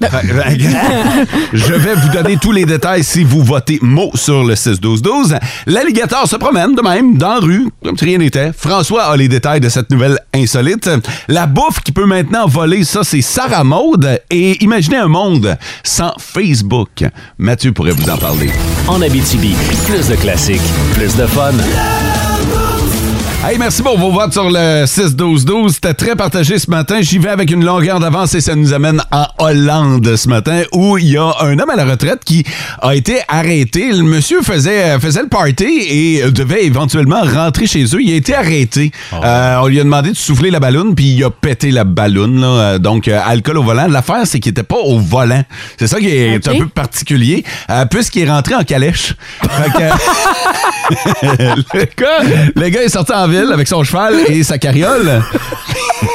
S3: Fait- Je vais vous donner tous les détails si vous votez mot sur le 6-12-12. L'alligator se promène de même dans la rue, comme si rien n'était. François a les détails de cette nouvelle insolite. La bouffe qui peut maintenant voler, ça, c'est Sarah Maude. Et imaginez un monde sans Facebook. Mathieu pourrait vous en parler.
S2: En Abitibi, plus de classiques, plus de fun.
S3: Hey, merci pour vos votes sur le 6-12-12. C'était très partagé ce matin. J'y vais avec une longueur d'avance et ça nous amène en Hollande ce matin où il y a un homme à la retraite qui a été arrêté. Le monsieur faisait, faisait le party et devait éventuellement rentrer chez eux. Il a été arrêté. Euh, on lui a demandé de souffler la ballonne puis il a pété la ballonne. là. Euh, Donc, euh, alcool au volant. L'affaire, c'est qu'il était pas au volant. C'est ça qui est un peu particulier euh, puisqu'il est rentré en calèche. Fait que- le, gars, le gars est sorti en ville avec son cheval et sa carriole.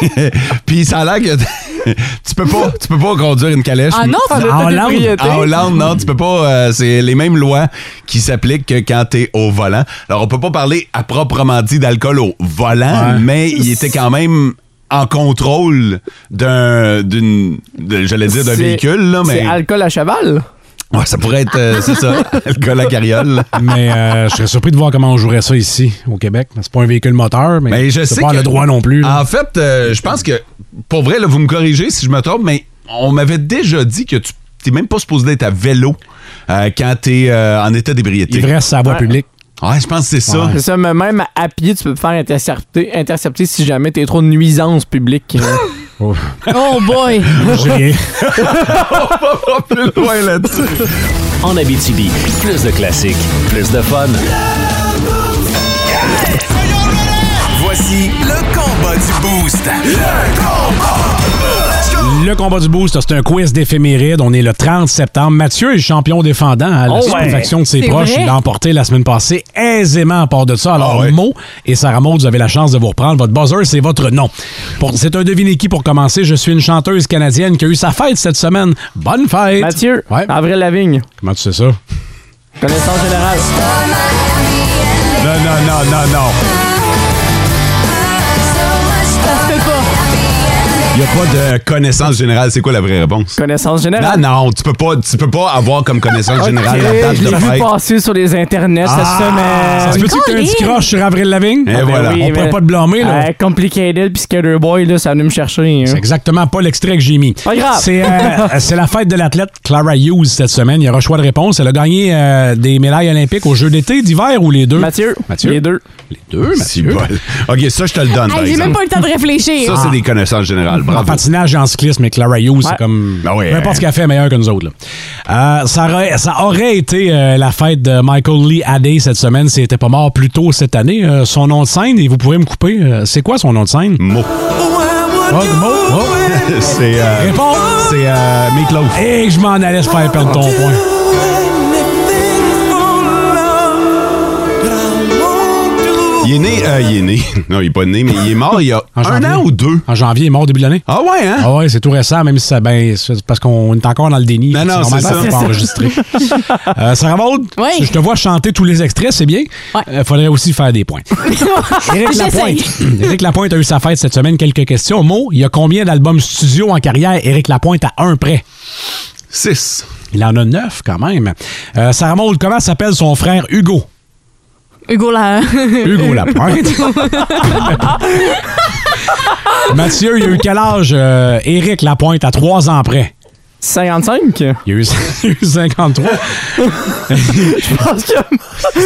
S3: Puis ça a l'air que tu peux pas, tu peux pas conduire une calèche.
S6: Ah non,
S5: Ah,
S4: En
S5: de
S4: Hollande?
S3: En Hollande, non, tu peux pas. euh, c'est les mêmes lois qui s'appliquent que quand t'es au volant. Alors, on peut pas parler à proprement dit d'alcool au volant,
S4: Ouais.
S3: mais il était quand même en contrôle d'un, d'une, j'allais dire d'un véhicule, là, mais
S5: C'est alcool à cheval?
S3: Ouais, ça pourrait être, euh, c'est ça, alcool à carriole.
S4: Mais euh, je serais surpris de voir comment on jouerait ça ici, au Québec. C'est pas un véhicule moteur, mais,
S3: Mais je sais
S4: pas
S3: que-
S4: le droit non plus. là.
S3: En fait, euh, je pense que, pour vrai, là, vous me corrigez si je me trompe, mais on m'avait déjà dit que tu t'es même pas supposé être à vélo euh, quand t'es euh, en état d'ébriété.
S4: Ivresse, c'est la voie
S5: Ouais.
S4: publique.
S3: Ouais, je pense que c'est ça.
S4: Ouais.
S5: C'est ça, mais même à pied, tu peux te faire intercepter, intercepter si jamais t'es trop de nuisance publique.
S4: Oh.
S6: Oh boy!
S4: J'ai rien.
S3: Pas plus loin là-dessus.
S2: En Abitibi, plus de classiques, plus de fun.
S10: Voici le combat du Boost.
S4: Le combat du boost, c'est un quiz d'éphéméride. On est le 30 septembre. Mathieu est le champion défendant à la
S5: Oh,
S4: stupéfaction de ses proches.
S6: vrai?
S4: Il l'a emporté la semaine passée aisément à part de ça. Alors,
S3: Ah ouais.
S4: Mo et Sarah Maud, vous avez la chance de vous reprendre. Votre buzzer, c'est votre nom. C'est un devinez-qui pour commencer. Je suis une chanteuse canadienne qui a eu sa fête cette semaine. Bonne fête!
S5: Mathieu,
S4: Ouais.
S5: Avril Lavigne,
S4: Comment tu sais ça?
S5: connaissance générale.
S3: Non, non, non, non, non. Il n'y a pas de connaissance générale. C'est quoi la vraie réponse?
S5: Connaissance
S3: Non,
S5: générale?
S3: non, tu peux pas, tu peux pas avoir comme connaissance générale la date
S5: je
S3: de
S5: l'ai vu
S3: fête.
S5: passer sur les internets
S3: Ah,
S5: cette
S4: Ça
S5: semaine.
S4: se peut-tu que t'aies un petit croche sur Avril Lavigne?
S3: Et
S4: Ah, ben
S3: voilà.
S5: oui,
S4: On pourrait
S5: mais-
S4: pas te blâmer, là.
S5: Euh, Complicated puis Skater Boy, là, ça venu me chercher. hein.
S4: C'est exactement pas l'extrait que j'ai mis.
S5: Pas grave.
S4: C'est euh, c'est la fête de l'athlète Clara Hughes cette semaine. Il y aura choix de réponse. Elle a gagné euh, des médailles olympiques aux Jeux d'été, d'hiver ou les deux?
S5: Mathieu,
S4: Mathieu.
S5: les deux.
S4: Les deux,
S3: Si
S4: Mathieu.
S3: bol. OK, ça, je te le donne, par
S6: Hey, J'ai même
S3: exemple.
S6: pas eu le temps de réfléchir.
S3: Ça, c'est des connaissances générales.
S4: En patinage et en cyclisme, mais Clara Hughes, c'est
S5: Ouais.
S4: comme.
S3: Ah ouais,
S4: peu importe
S3: euh,
S4: ce qu'elle fait, meilleur que nous autres. là. Euh, ça, aurait, ça aurait été euh, la fête de Michael Lee Adé cette semaine s'il n'était pas mort plus tôt cette année. Euh, son nom de scène, et vous pouvez me couper, euh, c'est quoi son nom de scène?
S3: Mot.
S4: Oh, Mo? Oh.
S3: c'est euh,
S4: Réponds!
S3: c'est euh, Meatloaf.
S4: Et je m'en allais se faire perdre ton point.
S3: Euh, il est né. Non, il est pas né, mais il est mort il y a
S4: En
S3: un
S4: janvier.
S3: an ou deux.
S4: En janvier, il est mort au début de l'année.
S3: Ah ouais, hein?
S4: Ah ouais, c'est tout récent, même si ça, ben, c'est parce qu'on est encore dans le déni.
S3: Non, non, c'est ça.
S4: pas enregistrer. euh, Sarah Maud,
S6: Oui.
S4: je te vois chanter tous les extraits, c'est bien.
S6: Ouais.
S4: Euh, faudrait aussi faire des points. Éric Lapointe. Éric Lapointe a eu sa fête cette semaine. Quelques questions. Mo, il y a combien d'albums studio en carrière, Éric Lapointe, à un près?
S3: Six.
S4: Il en a neuf, quand même. Euh, Sarah Maud, comment s'appelle son frère Hugo?
S6: Hugo, là.
S4: Hugo Lapointe. Mathieu, il a eu quel âge, euh, Éric Lapointe, à trois ans près?
S5: 55?
S4: Il a eu, il a eu 53.
S5: Je pense que.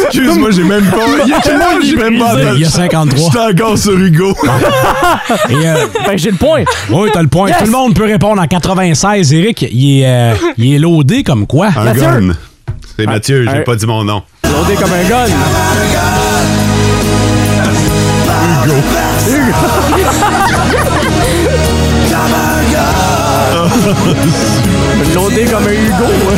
S3: Excuse-moi, j'ai même pas. Il y a quel âge? J'ai même pas
S4: Il y a 53.
S3: J'étais encore sur Hugo.
S4: Et, euh,
S5: que j'ai le point.
S4: oui, t'as le point.
S5: Yes!
S4: Tout le monde peut répondre en 96. Éric, il est, euh, il est loadé comme quoi?
S3: Un
S5: Mathieu?
S3: gun. C'est Mathieu, j'ai pas dit mon nom.
S5: Loadé comme un gun. Loadé comme un Hugo. ouais.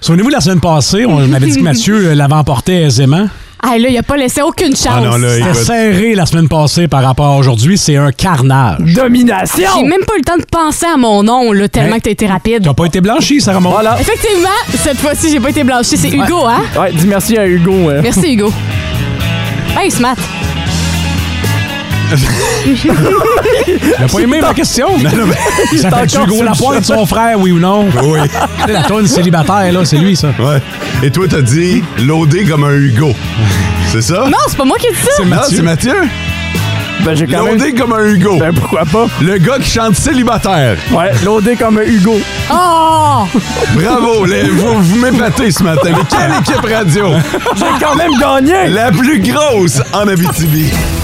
S4: Souvenez-vous, la semaine passée, on avait dit que Mathieu euh, l'avait emporté aisément.
S6: Ah, là, il a pas laissé aucune chance.
S3: Ah non, là,
S4: C'était
S3: écoute.
S4: serré la semaine passée par rapport à aujourd'hui. C'est un carnage.
S5: Domination!
S6: J'ai même pas eu le temps de penser à mon nom, là, tellement
S4: Hein?
S6: que t'as été rapide.
S4: T'as pas été blanchi, Sarah Maud?
S5: Voilà.
S6: Effectivement, cette fois-ci, j'ai pas été blanchi. C'est Hugo, hein?
S5: Ouais, dis merci à Hugo. hein.
S6: Merci, Hugo. Hey, Smart.
S4: Il a pas aimé ma question. Ça fait
S5: encore
S4: Hugo
S5: sur le
S4: Lapointe, son frère, oui ou non?
S3: Oui.
S4: C'est la tourne célibataire, là, c'est lui, ça.
S3: Ouais. Et toi, t'as dit loadé comme un Hugo. C'est ça?
S6: Non, c'est pas moi qui ai dit ça.
S3: Non, c'est Mathieu.
S5: Ben, j'ai quand même.
S3: Loadé comme un Hugo.
S5: Ben, pourquoi pas?
S3: Le gars qui chante célibataire.
S5: Ouais, loadé comme un Hugo.
S6: Oh!
S3: Bravo, les- vous, vous m'épatez ce matin. Mais quelle équipe radio?
S5: J'ai quand même gagné!
S3: La plus grosse en Abitibi.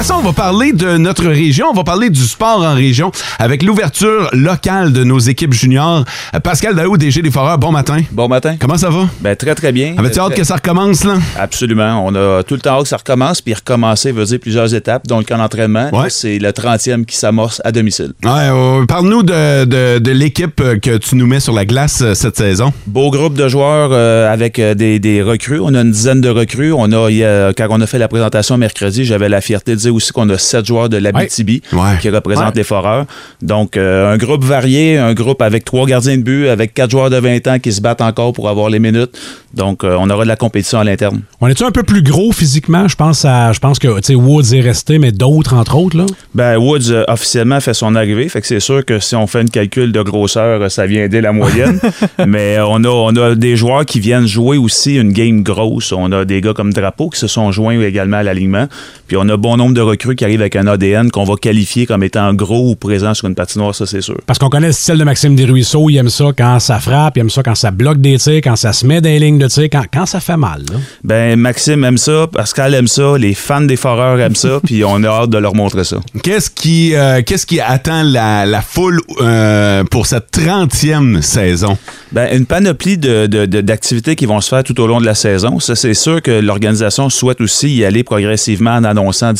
S3: De toute façon, on va parler de notre région, on va parler du sport en région avec l'ouverture locale de nos équipes juniors. Euh, Pascal Daou, DG des Foreurs, bon matin.
S11: Bon matin.
S3: Comment ça va?
S11: Ben, très, très bien.
S3: Avais-tu
S11: Euh,
S3: hâte que ça recommence, là?
S11: Absolument. On a tout le temps hâte que ça recommence, puis recommencer veut dire plusieurs étapes. Donc, en entraînement,
S3: Ouais.
S11: là, c'est le 30e qui s'amorce à domicile.
S3: Ouais, euh, parle-nous de, de- de l'équipe euh, que tu nous mets sur la glace euh, cette saison.
S11: Beau groupe de joueurs euh, avec des, des recrues. On a une dizaine de recrues. On a- quand on a fait la présentation mercredi, j'avais la fierté de dire aussi qu'on a sept joueurs de l'Abitibi
S3: Ouais.
S11: qui représentent
S5: Ouais.
S11: les foreurs. Donc, euh, un groupe varié, un groupe avec trois gardiens de but, avec quatre joueurs de 20 ans qui se battent encore pour avoir les minutes. Donc, euh, on aura de la compétition à l'interne.
S4: On est-tu un peu plus gros physiquement? Je pense à, je pense que, Woods est resté, mais d'autres, entre autres, là?
S11: Ben, Woods euh, officiellement fait son arrivée, fait que c'est sûr que si on fait une calcul de grosseur, ça vient aider la moyenne. Mais on a, on a des joueurs qui viennent jouer aussi une game grosse. On a des gars comme Drapeau qui se sont joints également à l'alignement. Puis on a bon nombre de recrues qui arrivent avec un ADN qu'on va qualifier comme étant gros ou présent sur une patinoire, ça c'est sûr.
S4: Parce qu'on connaît le style de Maxime Desruisseaux, il aime ça quand ça frappe, il aime ça quand ça bloque des tirs, quand ça se met dans les lignes de tir, quand, quand ça fait mal. là.
S11: Ben, Maxime aime ça, Pascal aime ça, les fans des foreurs aiment ça, puis on a hâte de leur montrer ça.
S3: Qu'est-ce qui, euh, qu'est-ce qui attend la, la foule euh, pour cette 30e saison?
S11: Ben, une panoplie de, de- de- d'activités qui vont se faire tout au long de la saison. Ça, c'est sûr que l'organisation souhaite aussi y aller progressivement en annonçant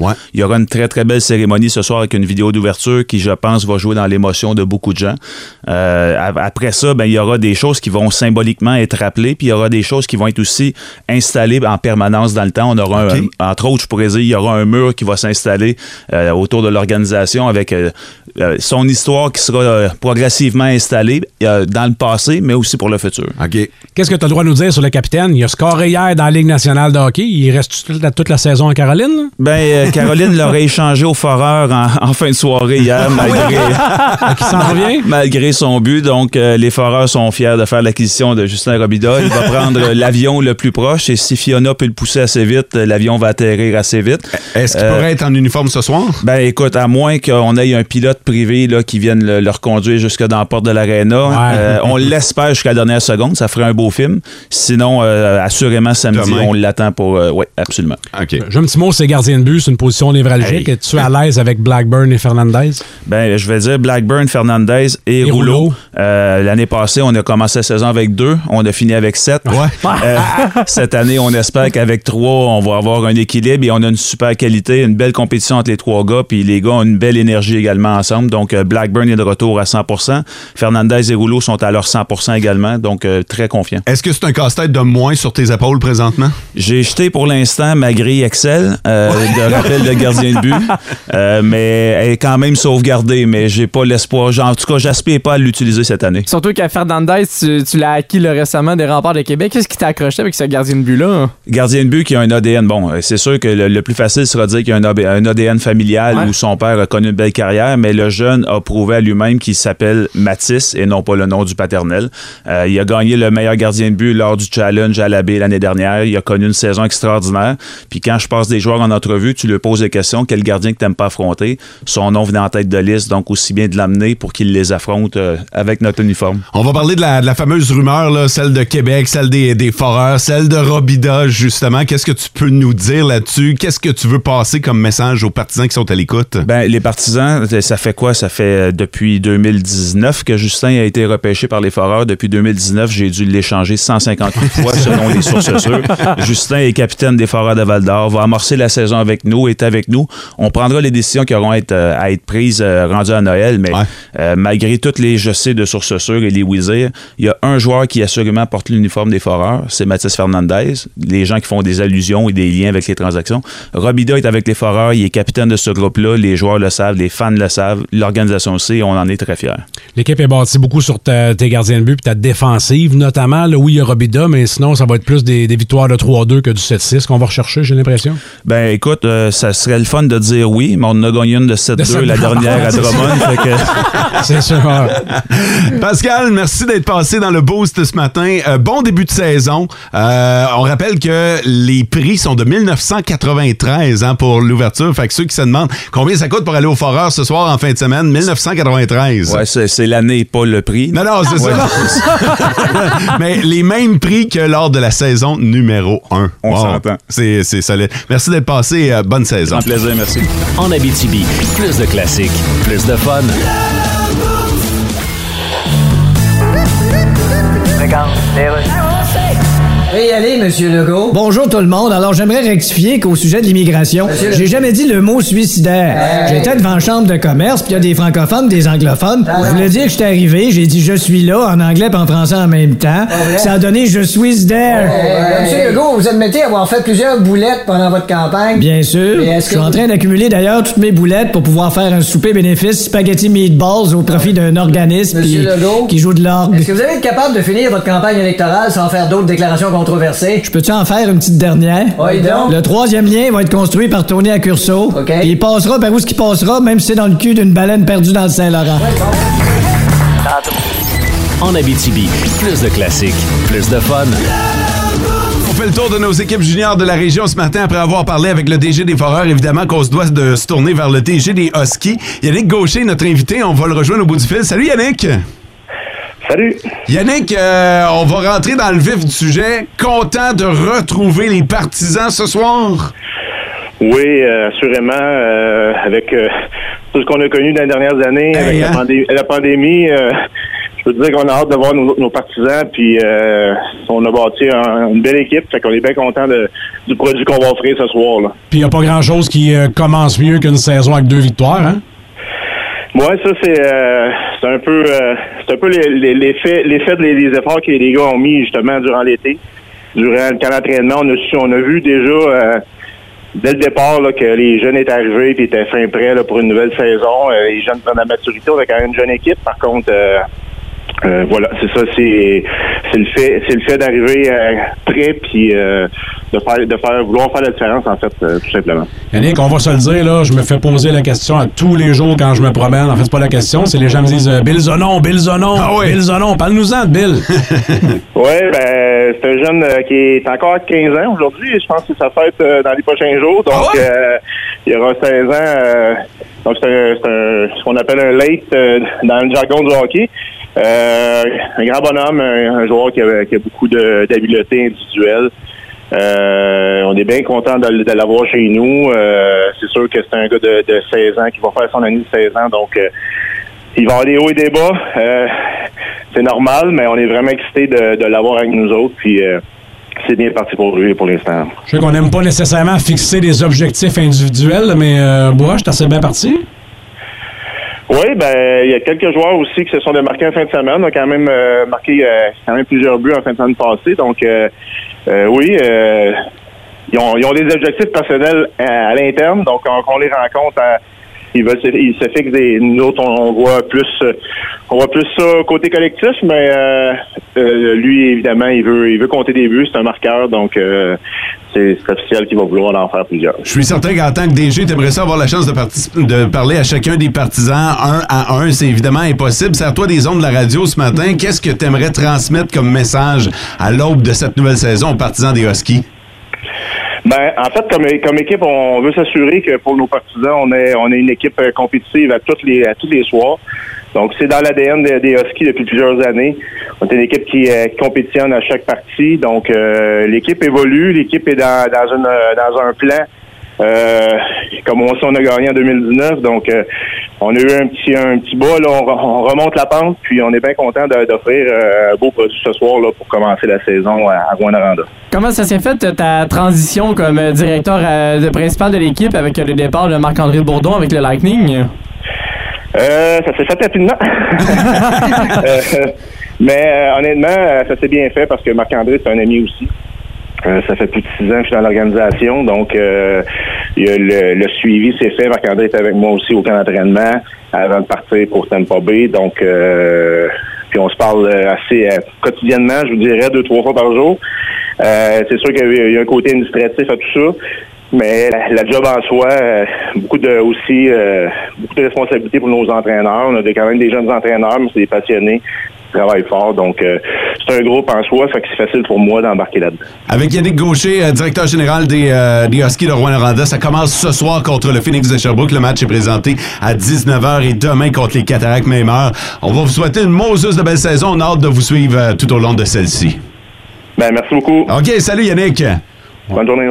S3: Ouais.
S11: Il y aura une très, très belle cérémonie ce soir avec une vidéo d'ouverture qui, je pense, va jouer dans l'émotion de beaucoup de gens. Euh, a- après ça, ben, il y aura des choses qui vont symboliquement être rappelées, puis il y aura des choses qui vont être aussi installées en permanence dans le temps. On aura, un- entre autres, je pourrais dire, il y aura un mur qui va s'installer euh, autour de l'organisation avec euh, son histoire qui sera progressivement installée euh, dans le passé, mais aussi pour le futur.
S3: OK.
S4: Qu'est-ce que tu as le droit de nous dire sur le capitaine? Il a scoré hier dans la Ligue nationale de hockey. Il reste toute la, toute la saison en Caroline?
S11: Ben, euh, Caroline l'aurait échangé au Foreur en, en fin de soirée hier, malgré,
S4: Qui s'en revient?
S11: malgré son but. Donc, euh, les Foreurs sont fiers de faire l'acquisition de Justin Robida. Il va prendre l'avion le plus proche et si Fiona peut le pousser assez vite, l'avion va atterrir assez vite.
S3: Est-ce qu'il
S11: Euh,
S3: pourrait être en uniforme ce soir?
S11: Ben écoute, à moins qu'on ait un pilote privé là, qui vienne le, le reconduire jusque dans la porte de l'aréna,
S4: Ouais.
S11: euh, on l'espère jusqu'à la dernière seconde, ça ferait un beau film. Sinon, euh, assurément samedi,
S3: Demain.
S11: on l'attend pour... oui, absolument.
S3: OK.
S4: J'ai un petit mot, c'est gardien gardien de but, c'est une position névralgique. Es-tu à l'aise avec Blackburn et Fernandez?
S11: Ben, je vais dire Blackburn, Fernandez et,
S4: Et
S11: Rouleau.
S4: Rouleau.
S11: Euh, L'année passée, on a commencé la saison avec deux. On a fini avec sept. Euh, cette année, on espère qu'avec trois, on va avoir un équilibre et on a une super qualité, une belle compétition entre les trois gars. Puis les gars ont une belle énergie également ensemble. Donc, euh, Blackburn est de retour à 100% Fernandez et Rouleau sont à leur 100% également. Donc, euh, très confiant.
S3: Est-ce que c'est un casse-tête de moins sur tes épaules présentement?
S11: J'ai jeté pour l'instant ma grille Excel euh, de rappel de gardien de but, Euh, mais elle est quand même sauvegardée. Mais j'ai pas l'espoir. En tout cas, j'aspire pas à l'utiliser cette année.
S5: Surtout qu'à Fernandez, tu, tu l'as acquis là, récemment des remparts de Québec. Qu'est-ce qui t'a accroché avec ce gardien de but-là?
S11: Gardien de but qui a un ADN. Bon, euh, c'est sûr que le, le plus facile sera de dire qu'il y a un, ADN familial
S5: Ouais.
S11: où son père a connu une belle carrière, mais le jeune a prouvé à lui-même qu'il s'appelle Matisse et non pas le nom du paternel. Euh, il a gagné le meilleur gardien de but lors du challenge à la baie l'année dernière. Il a connu une saison extraordinaire. Puis quand je passe des joueurs en entrevue, tu lui poses des questions. Quel gardien que t'aimes pas affronter? Son nom venait en tête de liste, donc aussi bien de l'amener pour qu'il les affronte euh, avec notre uniforme.
S3: On va parler de la, de la fameuse rumeur, là, celle de Québec, celle des, des foreurs, celle de Robida, justement. Qu'est-ce que tu peux nous dire là-dessus? Qu'est-ce que tu veux passer comme message aux partisans qui sont à l'écoute?
S11: Ben, les partisans, ça fait quoi? Ça fait euh, depuis 2019 que Justin a été repêché par les Foreurs. Depuis 2019, j'ai dû l'échanger 158 fois selon les sources sûres. Justin est capitaine des Foreurs de Val-d'Or, va amorcer la saison avec nous, est avec nous. On prendra les décisions qui auront à être, euh, à être prises euh, rendues à Noël, mais euh, malgré toutes les je sais de sources sûres et les Wizards, il y a un joueur qui assurément porte l'uniforme des Foreurs, c'est Mathis Fernandez. Les gens qui font des allusions et des liens avec les transactions. Robida est avec les Foreurs, il est capitaine de ce groupe-là, les joueurs le savent, les fans le savent, l'organisation aussi, et on en est très fiers.
S4: L'équipe est bâtie beaucoup sur ta- tes gardiens de but et ta défensive, notamment. Là, oui, il y a Robida, mais sinon, ça va être plus des, des victoires de 3-2 que du 7-6 qu'on va rechercher, j'ai l'impression.
S11: Ben écoute, euh, ça serait le fun de dire oui, mais on a gagné une de 7-2 la dernière à Drummond. que-
S4: C'est sûr.
S3: Pascal, merci d'être passé dans le boost ce matin. Euh, bon début de saison. Euh, on rappelle que les prix sont de 1993 hein, pour l'ouverture. Fait que ceux qui se demandent combien ça coûte pour aller au Foreur ce soir en fin de semaine, 1993.
S11: Ouais, c'est c'est l'année, pas le prix.
S3: Non, non, c'est
S11: Ouais.
S3: ça. Mais les mêmes prix que lors de la saison numéro 1.
S11: On s'entend.
S3: C'est c'est solide. Merci d'être passé. Euh, bonne saison.
S11: Un plaisir, merci.
S2: En Abitibi, plus de classiques, plus de fun.
S7: Hey, allez, Monsieur Legault?
S8: Bonjour tout le monde. Alors j'aimerais rectifier qu'au sujet de l'immigration,
S7: Monsieur le-
S8: j'ai jamais dit le mot suicidaire.
S7: Hey.
S8: J'étais devant la chambre de commerce, puis il y a des francophones, des anglophones. Je voulais dire que j'étais arrivé, j'ai dit je suis là en anglais et en français en même temps.
S7: vrai?
S8: Ça a donné je suis there.
S7: Euh, Monsieur Legault, vous admettez avoir fait plusieurs boulettes pendant votre campagne.
S8: Bien sûr. Je suis
S7: que
S8: en train d'accumuler d'ailleurs toutes mes boulettes pour pouvoir faire un souper bénéfice spaghetti meatballs au profit d'un organisme
S7: Monsieur
S8: qui,
S7: Legault?
S8: qui joue de l'orgue.
S7: Est-ce que vous allez être capable de finir votre campagne électorale sans faire d'autres déclarations
S8: Je peux-tu en faire une petite dernière?
S7: Oui, donc.
S8: Le troisième lien va être construit par Tony à Curso.
S7: OK.
S8: Puis il passera par où ce qui passera, même si c'est dans le cul d'une baleine perdue dans le Saint-Laurent.
S2: En Abitibi, plus de classiques, plus de fun.
S3: On fait le tour de nos équipes juniors de la région ce matin après avoir parlé avec le DG des Foreurs. Évidemment qu'on se doit de se tourner vers le DG des Huskies. Yannick Gaucher, notre invité, on va le rejoindre au bout du fil. Salut Yannick!
S12: Salut!
S3: Yannick, euh, on va rentrer dans le vif du sujet. Content de retrouver les partisans ce soir?
S12: Oui, euh, assurément, euh, avec tout ce qu'on a connu dans les dernières années,
S3: Hey,
S12: avec
S3: hein?
S12: la, la pandémie, je peux te dire qu'on a hâte de voir nos, nos partisans, puis on a bâti un- une belle équipe, fait qu'on est bien content du produit qu'on va offrir ce soir. Là.
S4: Puis il n'y a pas grand-chose qui commence mieux qu'une saison avec deux victoires, hein?
S12: Ouais, ça c'est euh, c'est un peu euh, c'est un peu l'effet des efforts que les gars ont mis justement durant l'été, durant le camp d'entraînement. On a vu déjà euh, dès le départ là, que les jeunes étaient arrivés et étaient fin prêts pour une nouvelle saison. Les jeunes prennent la maturité, on a quand même une jeune équipe. Par contre, euh, voilà, c'est ça, c'est c'est le fait c'est le fait d'arriver euh, prêt puis euh, de faire de faire vouloir faire la différence en fait, euh, tout simplement.
S4: Yannick, on va se le dire, là, je me fais poser la question à tous les jours quand je me promène. En fait, c'est pas la question, c'est les gens me disent euh, Bill Zonon, Bill Zonon, Bill Zonon, parle-nous-en de Bill.
S12: Oui, ben, c'est un jeune euh, qui est encore à 15 ans aujourd'hui. et Je pense que ça fête euh, dans les prochains jours. Donc, euh, il aura 16 ans. euh, donc, c'est ce qu'on appelle un late euh, dans le jargon du hockey. Euh, un grand bonhomme, un, joueur qui a, beaucoup d'habileté individuelle. Euh, on est bien content de, l'avoir chez nous. Euh, c'est sûr que c'est un gars de, de 16 ans qui va faire son année de 16 ans, donc il va des hauts et des bas. C'est normal, mais on est vraiment excités de, l'avoir avec nous autres. Puis c'est bien parti pour lui pour l'instant.
S4: Je sais qu'on n'aime pas nécessairement fixer des objectifs individuels, mais Bois, je t'ai assez bien parti?
S12: Oui, ben il y a quelques joueurs aussi qui se sont démarqués en fin de semaine. On a quand même euh, marqué euh, quand même plusieurs buts en fin de semaine passée. Donc euh, euh, oui, euh, ils, ont, ils ont des objectifs personnels à, à l'interne. Donc quand on les rencontre, euh, ils veulent se, se fixent des. Nous autres, on, voit plus on voit plus ça côté collectif, mais euh, euh, lui, évidemment, il veut il veut compter des buts, c'est un marqueur, donc euh, c'est officiel qu'il va vouloir en faire plusieurs.
S3: Je suis certain qu'en tant que DG, tu aimerais ça avoir la chance de, de parler à chacun des partisans un à un. C'est évidemment impossible. C'est à toi des ondes de la radio ce matin. Qu'est-ce que tu aimerais transmettre comme message à l'aube de cette nouvelle saison aux partisans des Huskies?
S12: Ben, en fait, comme, comme équipe, on veut s'assurer que pour nos partisans, on est, on est une équipe euh, compétitive à, toutes les, à tous les soirs. Donc, c'est dans l'ADN des, des Huskies depuis plusieurs années. On est une équipe qui, euh, compétitionne à chaque partie. Donc, euh, l'équipe évolue. L'équipe est dans, dans, une, euh, dans un plan. Euh, comme on sait, on a gagné en 2019. Donc, euh, on a eu un petit, un petit bas. Là, on, re- on remonte la pente. Puis, on est bien content d'offrir euh, un beau produit ce soir là, pour commencer la saison à, à Rwanda.
S5: Comment ça s'est fait ta transition comme directeur de principal de l'équipe avec le départ de Marc-André Bourdon avec le Lightning?
S12: Euh, ça s'est fait rapidement. Euh, mais euh, honnêtement, ça s'est bien fait parce que Marc-André, c'est un ami aussi. Euh, ça fait plus de six ans que je suis dans l'organisation, donc euh, le, suivi s'est fait. Marc-André est avec moi aussi au camp d'entraînement avant de partir pour Tampa Bay. Donc, euh, puis on se parle assez quotidiennement, je vous dirais, deux, trois fois par jour. C'est sûr qu'il y a- un côté administratif à tout ça. Mais la, job en soi, beaucoup de aussi beaucoup de responsabilités pour nos entraîneurs. On a quand même des jeunes entraîneurs, mais c'est des passionnés qui travaillent fort. Donc euh, c'est un groupe en soi, fait que c'est facile pour moi d'embarquer là-dedans.
S3: Avec Yannick Gaucher, euh, directeur général des, euh, des Huskies de Rouen-Noranda, ça commence ce soir contre le Phoenix de Sherbrooke. Le match est présenté à 19h et demain contre les Cataractes même heure. On va vous souhaiter une Moses de belle saison. On a hâte de vous suivre euh, tout au long de celle-ci.
S12: Ben, merci beaucoup.
S3: OK, salut Yannick.
S12: Bonne journée.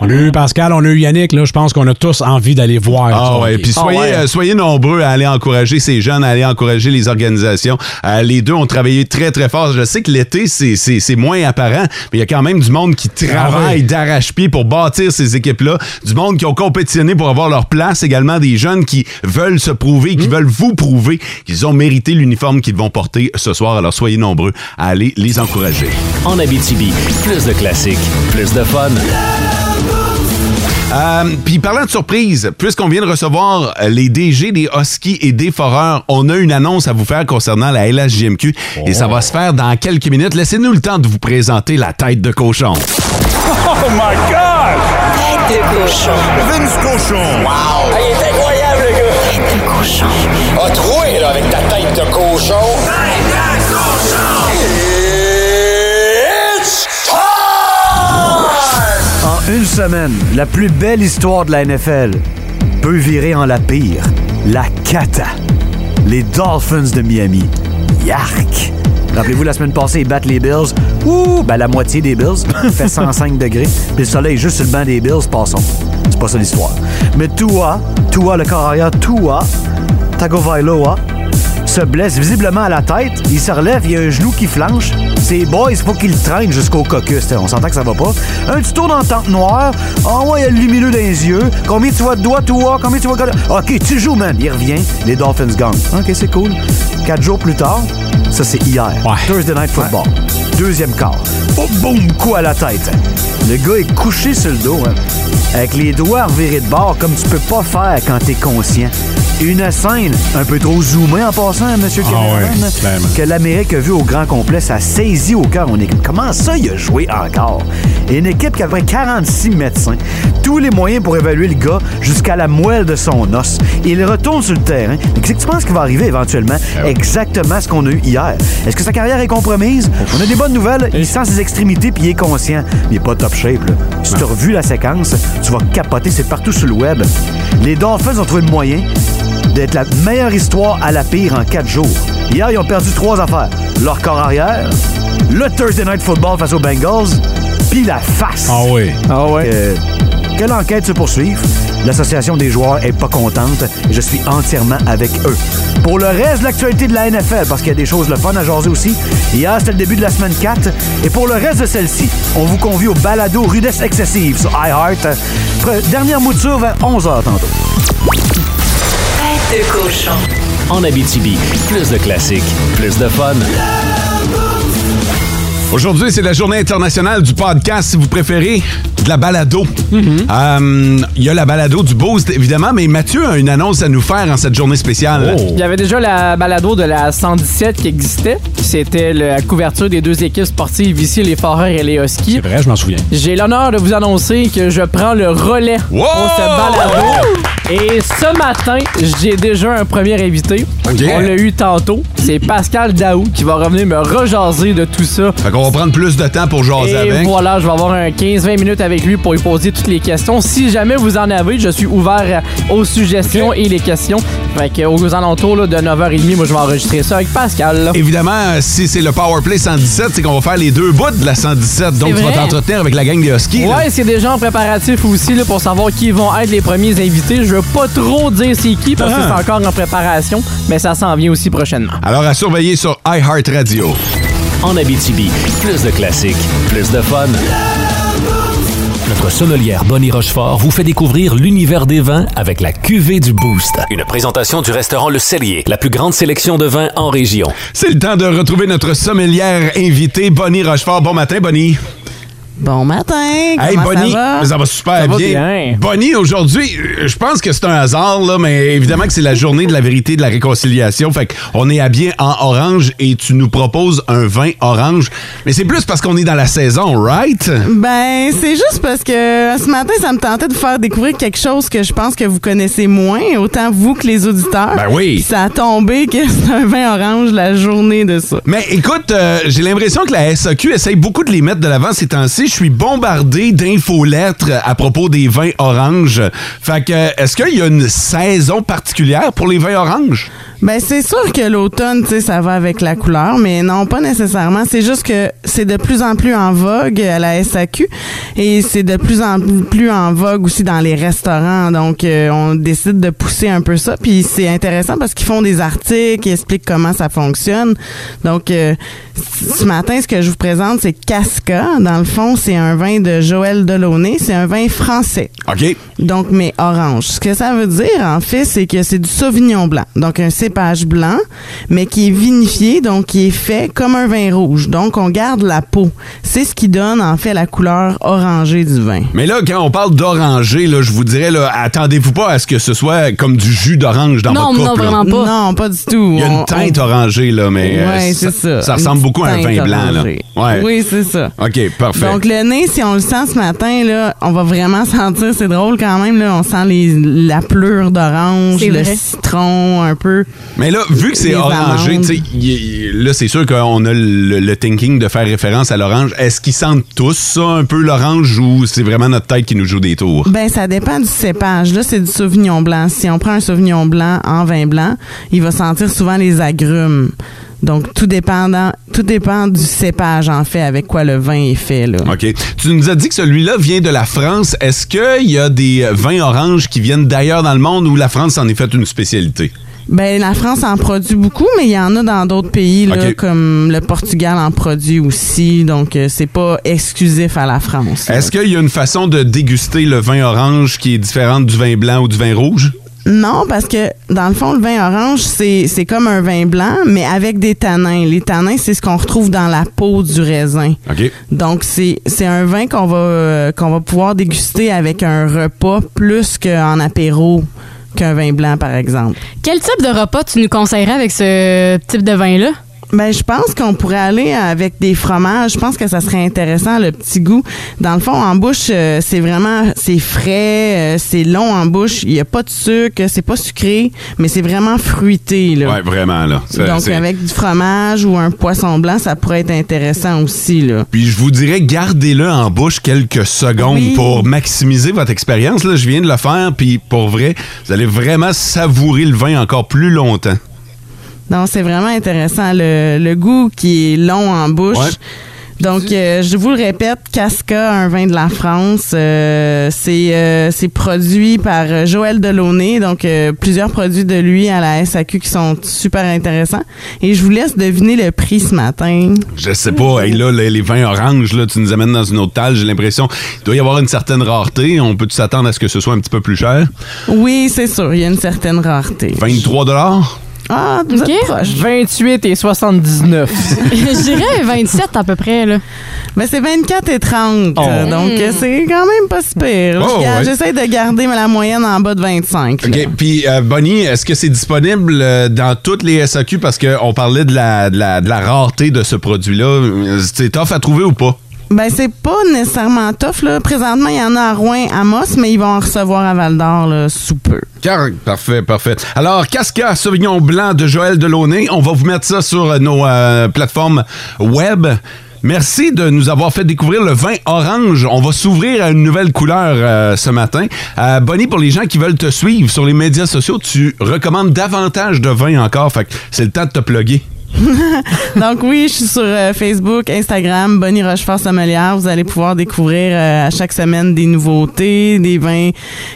S4: On a eu Pascal, on a eu Yannick, là, je pense qu'on a tous envie d'aller voir.
S3: Ah
S4: du
S3: ouais, puis soyez, euh, soyez nombreux à aller encourager ces jeunes, à aller encourager les organisations. Euh, les deux ont travaillé très, très fort. Je sais que l'été, c'est- moins apparent, mais il y a quand même du monde qui travaille d'arrache-pied pour bâtir ces équipes-là, du monde qui ont compétitionné pour avoir leur place, également des jeunes qui veulent se prouver, qui veulent vous prouver qu'ils ont mérité l'uniforme qu'ils vont porter ce soir. Alors soyez nombreux à aller les encourager.
S2: En Abitibi, plus de classiques, plus de fun.
S3: Euh, Puis parlant de surprise, puisqu'on vient de recevoir euh, les DG des Huskies et des Foreurs, on a une annonce à vous faire concernant la LHJMQ et ça va se faire dans quelques minutes. Laissez-nous le temps de vous présenter la tête de cochon.
S9: Oh my God! Tête de cochon. Vince cochon. Wow! il est incroyable, le gars! Tête de cochon. A troué, là, avec ta tête de cochon. Tête de cochon!
S13: Une semaine, la plus belle histoire de la NFL peut virer en la pire. La cata. Les Dolphins de Miami. Yark! Rappelez-vous, la semaine passée, ils battent les Bills. Ouh! Ben, la moitié des Bills. Il fait 105 degrés. Puis le soleil est juste sur le banc des Bills. Passons. C'est pas ça l'histoire. Mais Tua, Tua, le corps arrière, Tua, Tagovailoa, se blesse visiblement à la tête. Il se relève, il y a un genou qui flanche. Ces boys, faut qu'ils le traînent jusqu'au caucus. On s'entend que ça va pas. Un petit tour dans le tente noire. Ah ouais, il y a le lumineux dans les yeux. Combien tu vois de doigts, toi? Combien tu vois de... OK, tu joues, man. Il revient. Les Dolphins gagnent. OK, c'est cool. Quatre jours plus tard, ça c'est hier. Thursday Night Football. Deuxième quart. Oh, boum, coup à la tête. Le gars est couché sur le dos, hein, avec les doigts revirés de bord comme tu peux pas faire quand t'es conscient. Une scène un peu trop zoomée en passant, hein, monsieur
S4: Ah
S13: Cameron,
S4: ouais, clairement.
S13: que l'Amérique a vu au grand complet, ça saisit au cœur mon équipe. Comment ça, il a joué encore? Et une équipe qui a près 46 médecins, tous les moyens pour évaluer le gars jusqu'à la moelle de son os. Il retourne sur le terrain. Qu'est-ce que tu penses qui va arriver éventuellement? Exactement ce qu'on a eu hier. Est-ce que sa carrière est compromise? On a des bonnes nouvelles. Il sent ses extrémités puis il est conscient. Mais il est pas top shape. Là. Si tu as revu la séquence, tu vas capoter. C'est partout sur le web. Les Dolphins ont trouvé le moyen d'être la meilleure histoire à la pire en quatre jours. Hier, ils ont perdu trois affaires. Leur corps arrière, le Thursday Night Football face aux Bengals pis la face.
S4: Ah oui.
S5: Ah ouais.
S13: Que, que l'enquête se poursuive. L'association des joueurs est pas contente et je suis entièrement avec eux. Pour le reste de l'actualité de la NFL, parce qu'il y a des choses le fun à jaser aussi, hier c'était le début de la semaine 4 et pour le reste de celle-ci, on vous convie au balado Rudesse Excessive sur iHeart. Dernière mouture vers 11h tantôt.
S1: De cochon.
S2: En Abitibi, plus de classiques, plus de fun.
S3: Aujourd'hui, c'est la journée internationale du podcast, si vous préférez, de la balado. Euh, Il y a la balado du Boost, évidemment, mais Mathieu a une annonce à nous faire en cette journée spéciale.
S5: Il y avait déjà la balado de la 117 qui existait. C'était la couverture des deux équipes sportives ici, les Foreurs et les Huskies.
S4: C'est vrai, je m'en souviens.
S5: J'ai l'honneur de vous annoncer que je prends le relais
S3: Wow!
S5: pour ce balado. Et ce matin, j'ai déjà un premier invité.
S3: Ok.
S5: On l'a eu tantôt. C'est Pascal Daou qui va revenir me rejaser de tout ça.
S3: Fait qu'on va prendre plus de temps pour jaser
S5: Et
S3: avec.
S5: voilà, je vais avoir un 15-20 minutes avec lui pour lui poser toutes les questions. Si jamais vous en avez, je suis ouvert aux suggestions et les questions. Fait que aux alentours là, de 9h30, moi je vais enregistrer ça avec Pascal. là.
S3: Évidemment, euh, si c'est le Powerplay 117, c'est qu'on va faire les deux bouts de la 117. Donc, tu vas t'entretenir avec la gang des Huskies.
S5: Ouais, c'est déjà en préparatif aussi là, pour savoir qui vont être les premiers invités. Je veux pas trop dire c'est qui parce que
S3: Ah.
S5: c'est encore en préparation, mais ça s'en vient aussi prochainement.
S3: Alors, à surveiller sur iHeartRadio.
S2: En Abitibi, plus de classiques, plus de fun. Notre sommelière Bonnie Rochefort vous fait découvrir l'univers des vins avec la cuvée du Boost. Une présentation du restaurant Le Cellier, la plus grande sélection de vins en région.
S3: C'est le temps de retrouver notre sommelière invitée, Bonnie Rochefort. Bon matin, Bonnie.
S14: Bon matin.
S3: Hey, Bonnie,
S14: ça va?
S3: ça va super
S5: Ça va
S3: bien.
S5: bien.
S3: Bonnie, aujourd'hui, euh, je pense que c'est un hasard, là, mais évidemment que c'est la journée de la vérité et de la réconciliation. Fait qu'on est habillé en orange et tu nous proposes un vin orange. Mais c'est plus parce qu'on est dans la saison, right?
S14: Ben, c'est juste parce que ce matin, ça me tentait de vous faire découvrir quelque chose que je pense que vous connaissez moins, autant vous que les auditeurs.
S3: Ben oui.
S14: Puis Ça a tombé que c'est un vin orange la journée de ça.
S3: Mais écoute, euh, j'ai l'impression que la SAQ essaye beaucoup de les mettre de l'avant ces temps-ci. Je suis bombardé d'infolettres à propos des vins oranges. Fait que, est-ce qu'il y a une saison particulière pour les vins oranges?
S14: Ben, c'est sûr que l'automne, tu sais, ça va avec la couleur, mais non, pas nécessairement. C'est juste que c'est de plus en plus en vogue à la SAQ et c'est de plus en plus en vogue aussi dans les restaurants. Donc, euh, on décide de pousser un peu ça. Puis c'est intéressant parce qu'ils font des articles, ils expliquent comment ça fonctionne. Donc, euh, ce matin, ce que je vous présente, c'est Casca. Dans le fond, c'est un vin de Joël Delaunay. C'est un vin français.
S3: OK.
S14: Donc, mais orange. Ce que ça veut dire, en fait, c'est que c'est du sauvignon blanc. Donc, un cépage blanc, mais qui est vinifié, donc qui est fait comme un vin rouge. Donc, on garde la peau. C'est ce qui donne, en fait, la couleur orangée du vin.
S3: Mais là, quand on parle d'oranger, là, je vous dirais, là, attendez-vous pas à ce que ce soit comme du jus d'orange dans
S14: non,
S3: votre
S14: non,
S3: coupe. là.
S14: vraiment pas. Non, pas du tout.
S3: Il y a une teinte orangée, là, mais euh,
S14: Ouais, ça.
S3: ça ressemble
S14: Une
S3: beaucoup à un vin blanc. Là. Ouais.
S14: Oui, c'est ça.
S3: OK, parfait.
S14: Donc le nez, si on le sent ce matin, là, on va vraiment sentir, c'est drôle quand même, là, on sent les, la pleure d'orange, le citron un peu.
S3: Mais là, vu que c'est orangé, y- y- là, c'est sûr qu'on a le, le thinking de faire référence à l'orange. Est-ce qu'ils sentent tous ça, un peu l'orange, ou c'est vraiment notre tête qui nous joue des tours?
S14: Ben, ça dépend du cépage. Là, c'est du sauvignon blanc. Si on prend un sauvignon blanc en vin blanc, il va sentir souvent les agrumes. Donc, tout dépendant, tout dépend du cépage, en fait, avec quoi le vin est fait, là.
S3: OK. Tu nous as dit que celui-là vient de la France. Est-ce qu'il y a des euh, vins oranges qui viennent d'ailleurs dans le monde ou la France en est fait une spécialité?
S14: Ben, la France en produit beaucoup, mais il y en a dans d'autres pays, là, comme le Portugal en produit aussi. Donc, euh, c'est pas exclusif à la France.
S3: Est-ce qu'il y a une façon de déguster le vin orange qui est différente du vin blanc ou du vin rouge?
S14: Non, parce que dans le fond, le vin orange, c'est c'est comme un vin blanc, mais avec des tanins. Les tanins, c'est ce qu'on retrouve dans la peau du raisin. Donc, c'est c'est un vin qu'on va, euh, qu'on va pouvoir déguster avec un repas plus qu'en apéro qu'un vin blanc, par exemple.
S6: Quel type de repas tu nous conseillerais avec ce type de vin-là?
S14: Ben, je pense qu'on pourrait aller avec des fromages. Je pense que ça serait intéressant, le petit goût. Dans le fond, en bouche, euh, c'est vraiment, c'est frais, euh, c'est long en bouche. Il n'y a pas de sucre, c'est pas sucré, mais c'est vraiment fruité, là.
S3: Ouais, vraiment, là.
S14: Donc, avec du fromage ou un poisson blanc, ça pourrait être intéressant aussi, là.
S3: Puis je vous dirais, gardez-le en bouche quelques secondes
S14: Oui.
S3: pour maximiser votre expérience. Là, je viens de le faire, puis pour vrai, vous allez vraiment savourer le vin encore plus longtemps.
S14: Non, c'est vraiment intéressant. Le, le goût qui est long en bouche.
S3: Ouais.
S14: Donc, euh, je vous le répète, Casca, un vin de la France, euh, c'est euh, c'est produit par Joël Delaunay. Donc, plusieurs produits de lui à la SAQ qui sont super intéressants. Et je vous laisse deviner le prix ce matin.
S3: Je sais pas, hey, là, les, les vins oranges, là, tu nous amènes dans une autre table, j'ai l'impression qu'il doit y avoir une certaine rareté. On peut s'attendre à ce que ce soit un petit peu plus cher?
S14: Oui, c'est sûr, il y a une certaine rareté.
S3: 23
S14: Ah, vous êtes proche.
S5: 28 et 79.
S6: Je dirais 27 à peu près, là.
S14: Ben, c'est 24 et 30.
S3: Oh.
S14: euh, Donc, euh, c'est quand même pas super.
S3: Oh,
S14: Je-
S3: ouais.
S14: J'essaie de garder la moyenne en bas de 25. là.
S3: OK. Puis, euh, Bonnie, est-ce que c'est disponible euh, dans toutes les SAQ? Parce qu'on parlait de la, de, la, de la rareté de ce produit-là. Euh, C'est tough à trouver ou pas?
S14: Ben, c'est pas nécessairement tough. Présentement, il y en a à Rouen, à Moss, mais ils vont en recevoir à Val d'Or, là, sous peu.
S3: Car- parfait, parfait. Alors, Casca Sauvignon Blanc de Joël Delaunay, on va vous mettre ça sur euh, nos euh, plateformes web. Merci de nous avoir fait découvrir le vin orange. On va s'ouvrir à une nouvelle couleur euh, ce matin. Bonnie, pour les gens qui veulent te suivre sur les médias sociaux, tu recommandes davantage de vins encore. Fait que c'est le temps de te plugger.
S14: Donc oui, je suis sur euh, Facebook, Instagram, Bonnie Rochefort Sommelière. Vous allez pouvoir découvrir euh, à chaque semaine des nouveautés, des vins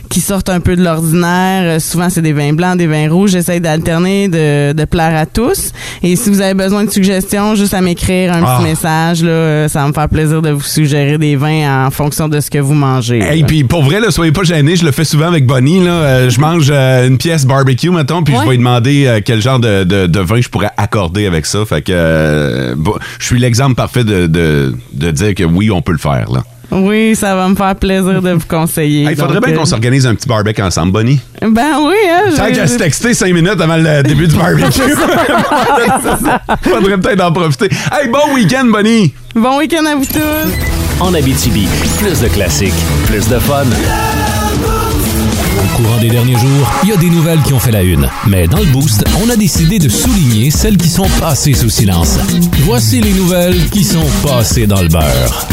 S14: qui sortent un peu de l'ordinaire. Euh, souvent, c'est des vins blancs, des vins rouges. J'essaie d'alterner, de, de plaire à tous. Et si vous avez besoin de suggestions, juste à m'écrire un
S3: Ah.
S14: petit message. Là, ça va me faire plaisir de vous suggérer des vins en fonction de ce que vous mangez.
S3: Et puis pour vrai, là, soyez pas gênés, je le fais souvent avec Bonnie. Là. Je mange une pièce barbecue, mettons, puis je vais lui demander quel genre de, de- de vin je pourrais accorder avec ça. Fait que euh, bon, je suis l'exemple parfait de, de- de dire que oui, on peut le faire. Là.
S14: Oui, ça va me faire plaisir de vous conseiller.
S3: Il faudrait bien
S14: euh,
S3: qu'on s'organise un petit barbecue ensemble, Bonnie.
S14: Ben oui, hein.
S3: Tant qu'à se texter cinq minutes avant le début du barbecue. faudrait peut-être en profiter. Hey, bon week-end, Bonnie!
S14: Bon week-end à vous tous!
S2: En Abitibi, plus de classiques, plus de fun.
S15: Courant des derniers jours, il y a des nouvelles qui ont fait la une. Mais dans le Boost, on a décidé de souligner celles qui sont passées sous silence. Voici les nouvelles qui sont passées dans le beurre.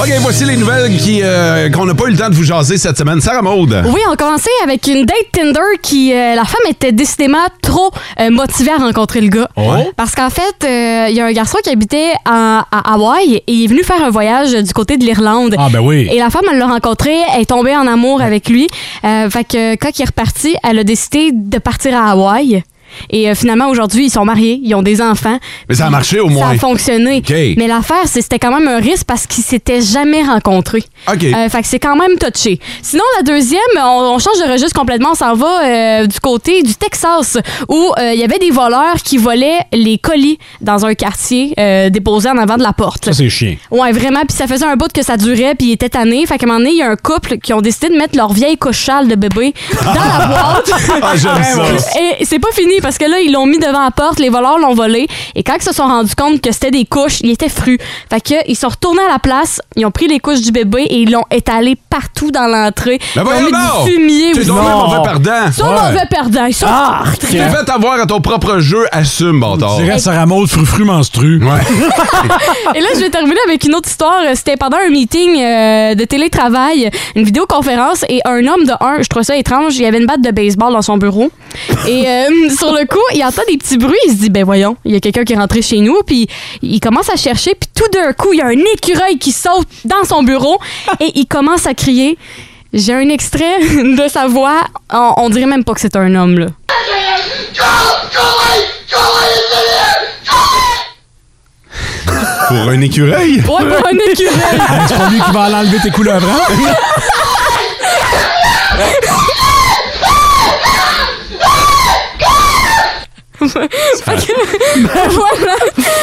S3: OK, voici les nouvelles qui, euh, qu'on n'a pas eu le temps de vous jaser cette semaine. Sarah Maude.
S6: Oui, on commençait avec une date Tinder qui, euh, la femme était décidément trop euh, motivée à rencontrer le gars.
S3: Ouais.
S6: Parce qu'en fait, euh, il y a un garçon qui habitait à, à Hawaï et il est venu faire un voyage du côté de l'Irlande.
S4: Ah, ben oui.
S6: Et la femme, elle l'a rencontré, elle est tombée en amour avec lui. Euh, fait que quand il est reparti, elle a décidé de partir à Hawaï. Et euh, finalement, aujourd'hui, ils sont mariés, ils ont des enfants.
S3: Mais ça a marché au moins.
S6: Ça a fonctionné. Mais l'affaire, c'était quand même un risque parce qu'ils s'étaient jamais rencontrés.
S3: OK.
S6: Euh, fait que c'est quand même touché. Sinon, la deuxième, on, on change de registre complètement. On s'en va euh, du côté du Texas où euh, il y avait des voleurs qui volaient les colis dans un quartier déposés en avant de la porte.
S4: Ça, c'est chiant.
S6: Ouais, vraiment. Puis ça faisait un bout que ça durait, puis ils étaient tannés. Fait qu'à un moment donné, il y a un couple qui ont décidé de mettre leur vieille couche châle de bébé dans la boîte.
S3: Ah, j'aime ça.
S6: Et c'est pas fini parce que là, ils l'ont mis devant la porte, les voleurs l'ont volé. Et quand ils se sont rendus compte que c'était des couches, ils étaient frus. Fait que ils sont retournés à la place, ils ont pris les couches du bébé et ils l'ont étalé partout dans l'entrée.
S3: Ben
S6: ils ont mis du fumier
S3: donc un mauvais perdant.
S6: Ils sont
S3: Ouais.
S6: mauvais perdants. Ils sont
S3: Tu t'es fait avoir à ton propre jeu, assume, bâtard.
S4: Tu dirais Sarah Maud frufru menstru.
S3: Ouais.
S6: Et là, je vais terminer avec une autre histoire. C'était pendant un meeting euh, de télétravail, une vidéoconférence, et un homme de un, je trouve ça étrange, il y avait une batte de baseball dans son bureau. Et euh, sur le coup, il entend des petits bruits, il se dit, ben voyons, il y a quelqu'un qui est rentré chez nous, puis il commence à chercher, puis tout d'un coup, il y a un écureuil qui saute dans son bureau, et il commence à crier. J'ai un extrait de sa voix, on, on dirait même pas que c'est un homme, là.
S3: Pour un écureuil?
S6: Ouais, pour un écureuil!
S4: c'est pas lui qui va aller enlever tes couleuvres, hein?
S6: Fait que- voilà.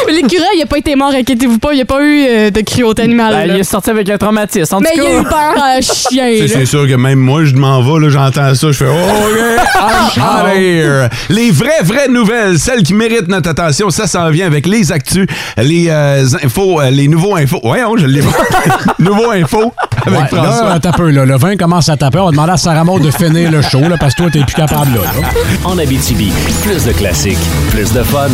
S6: L'écureuil, il a pas été mort, inquiétez-vous pas, il n'y a pas eu euh, de cruauté animale.
S5: Ben,
S6: là.
S5: il est sorti avec un traumatisme. En
S6: Mais
S5: tout
S6: il a eu peur à chien.
S3: C'est- sûr que même moi, je m'en vais, là, j'entends ça, je fais Oh, OK, I'm out of here. Les vraies, vraies nouvelles, celles qui méritent notre attention, ça s'en vient avec les actus, les euh, infos, euh, les nouveaux infos. Ouais, oh, je l'ai pas. nouveaux infos avec
S4: Ouais,
S3: François.
S4: là, peu, là. Le vin commence à taper. On va demander à Sarah Maud de finir le show, là, parce que toi, t'es plus capable, là. là.
S2: En Abitibi, plus de classiques, plus de fun.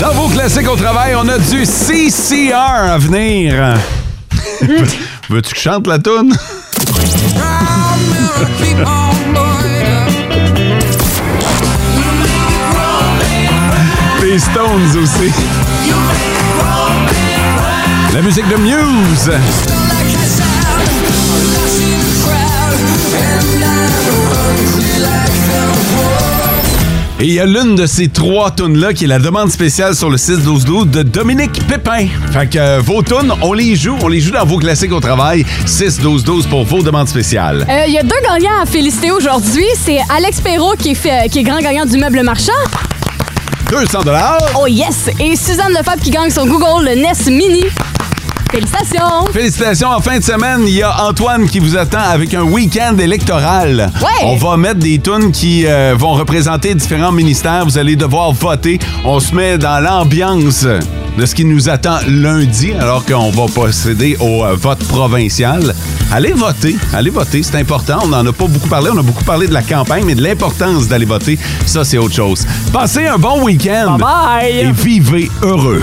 S3: Dans vos classiques au travail, on a du CCR à venir. Veux-tu que je chante la toune? Les Stones aussi. La musique de Muse. Et il y a l'une de ces trois tunes-là qui est la demande spéciale sur le 6-12-12 de Dominique Pépin. Fait que euh, vos tunes, on les joue. On les joue dans vos classiques au travail. 6-12-12 pour vos demandes spéciales.
S6: Euh, Il y a deux gagnants à féliciter aujourd'hui. C'est Alex Perrault qui est, fait- qui est grand gagnant du meuble marchand.
S3: 200
S6: Oh yes! Et Suzanne Lefebvre qui gagne son Google le NES Mini. Félicitations!
S3: Félicitations. En fin de semaine, il y a Antoine qui vous attend avec un week-end électoral.
S6: Ouais.
S3: On va mettre des tunes qui euh, vont représenter différents ministères. Vous allez devoir voter. On se met dans l'ambiance de ce qui nous attend lundi, alors qu'on va procéder au euh, vote provincial. Allez voter. Allez voter. C'est important. On n'en a pas beaucoup parlé. On a beaucoup parlé de la campagne, mais de l'importance d'aller voter, ça, c'est autre chose. Passez un bon week-end.
S6: Bye
S3: Et vivez heureux.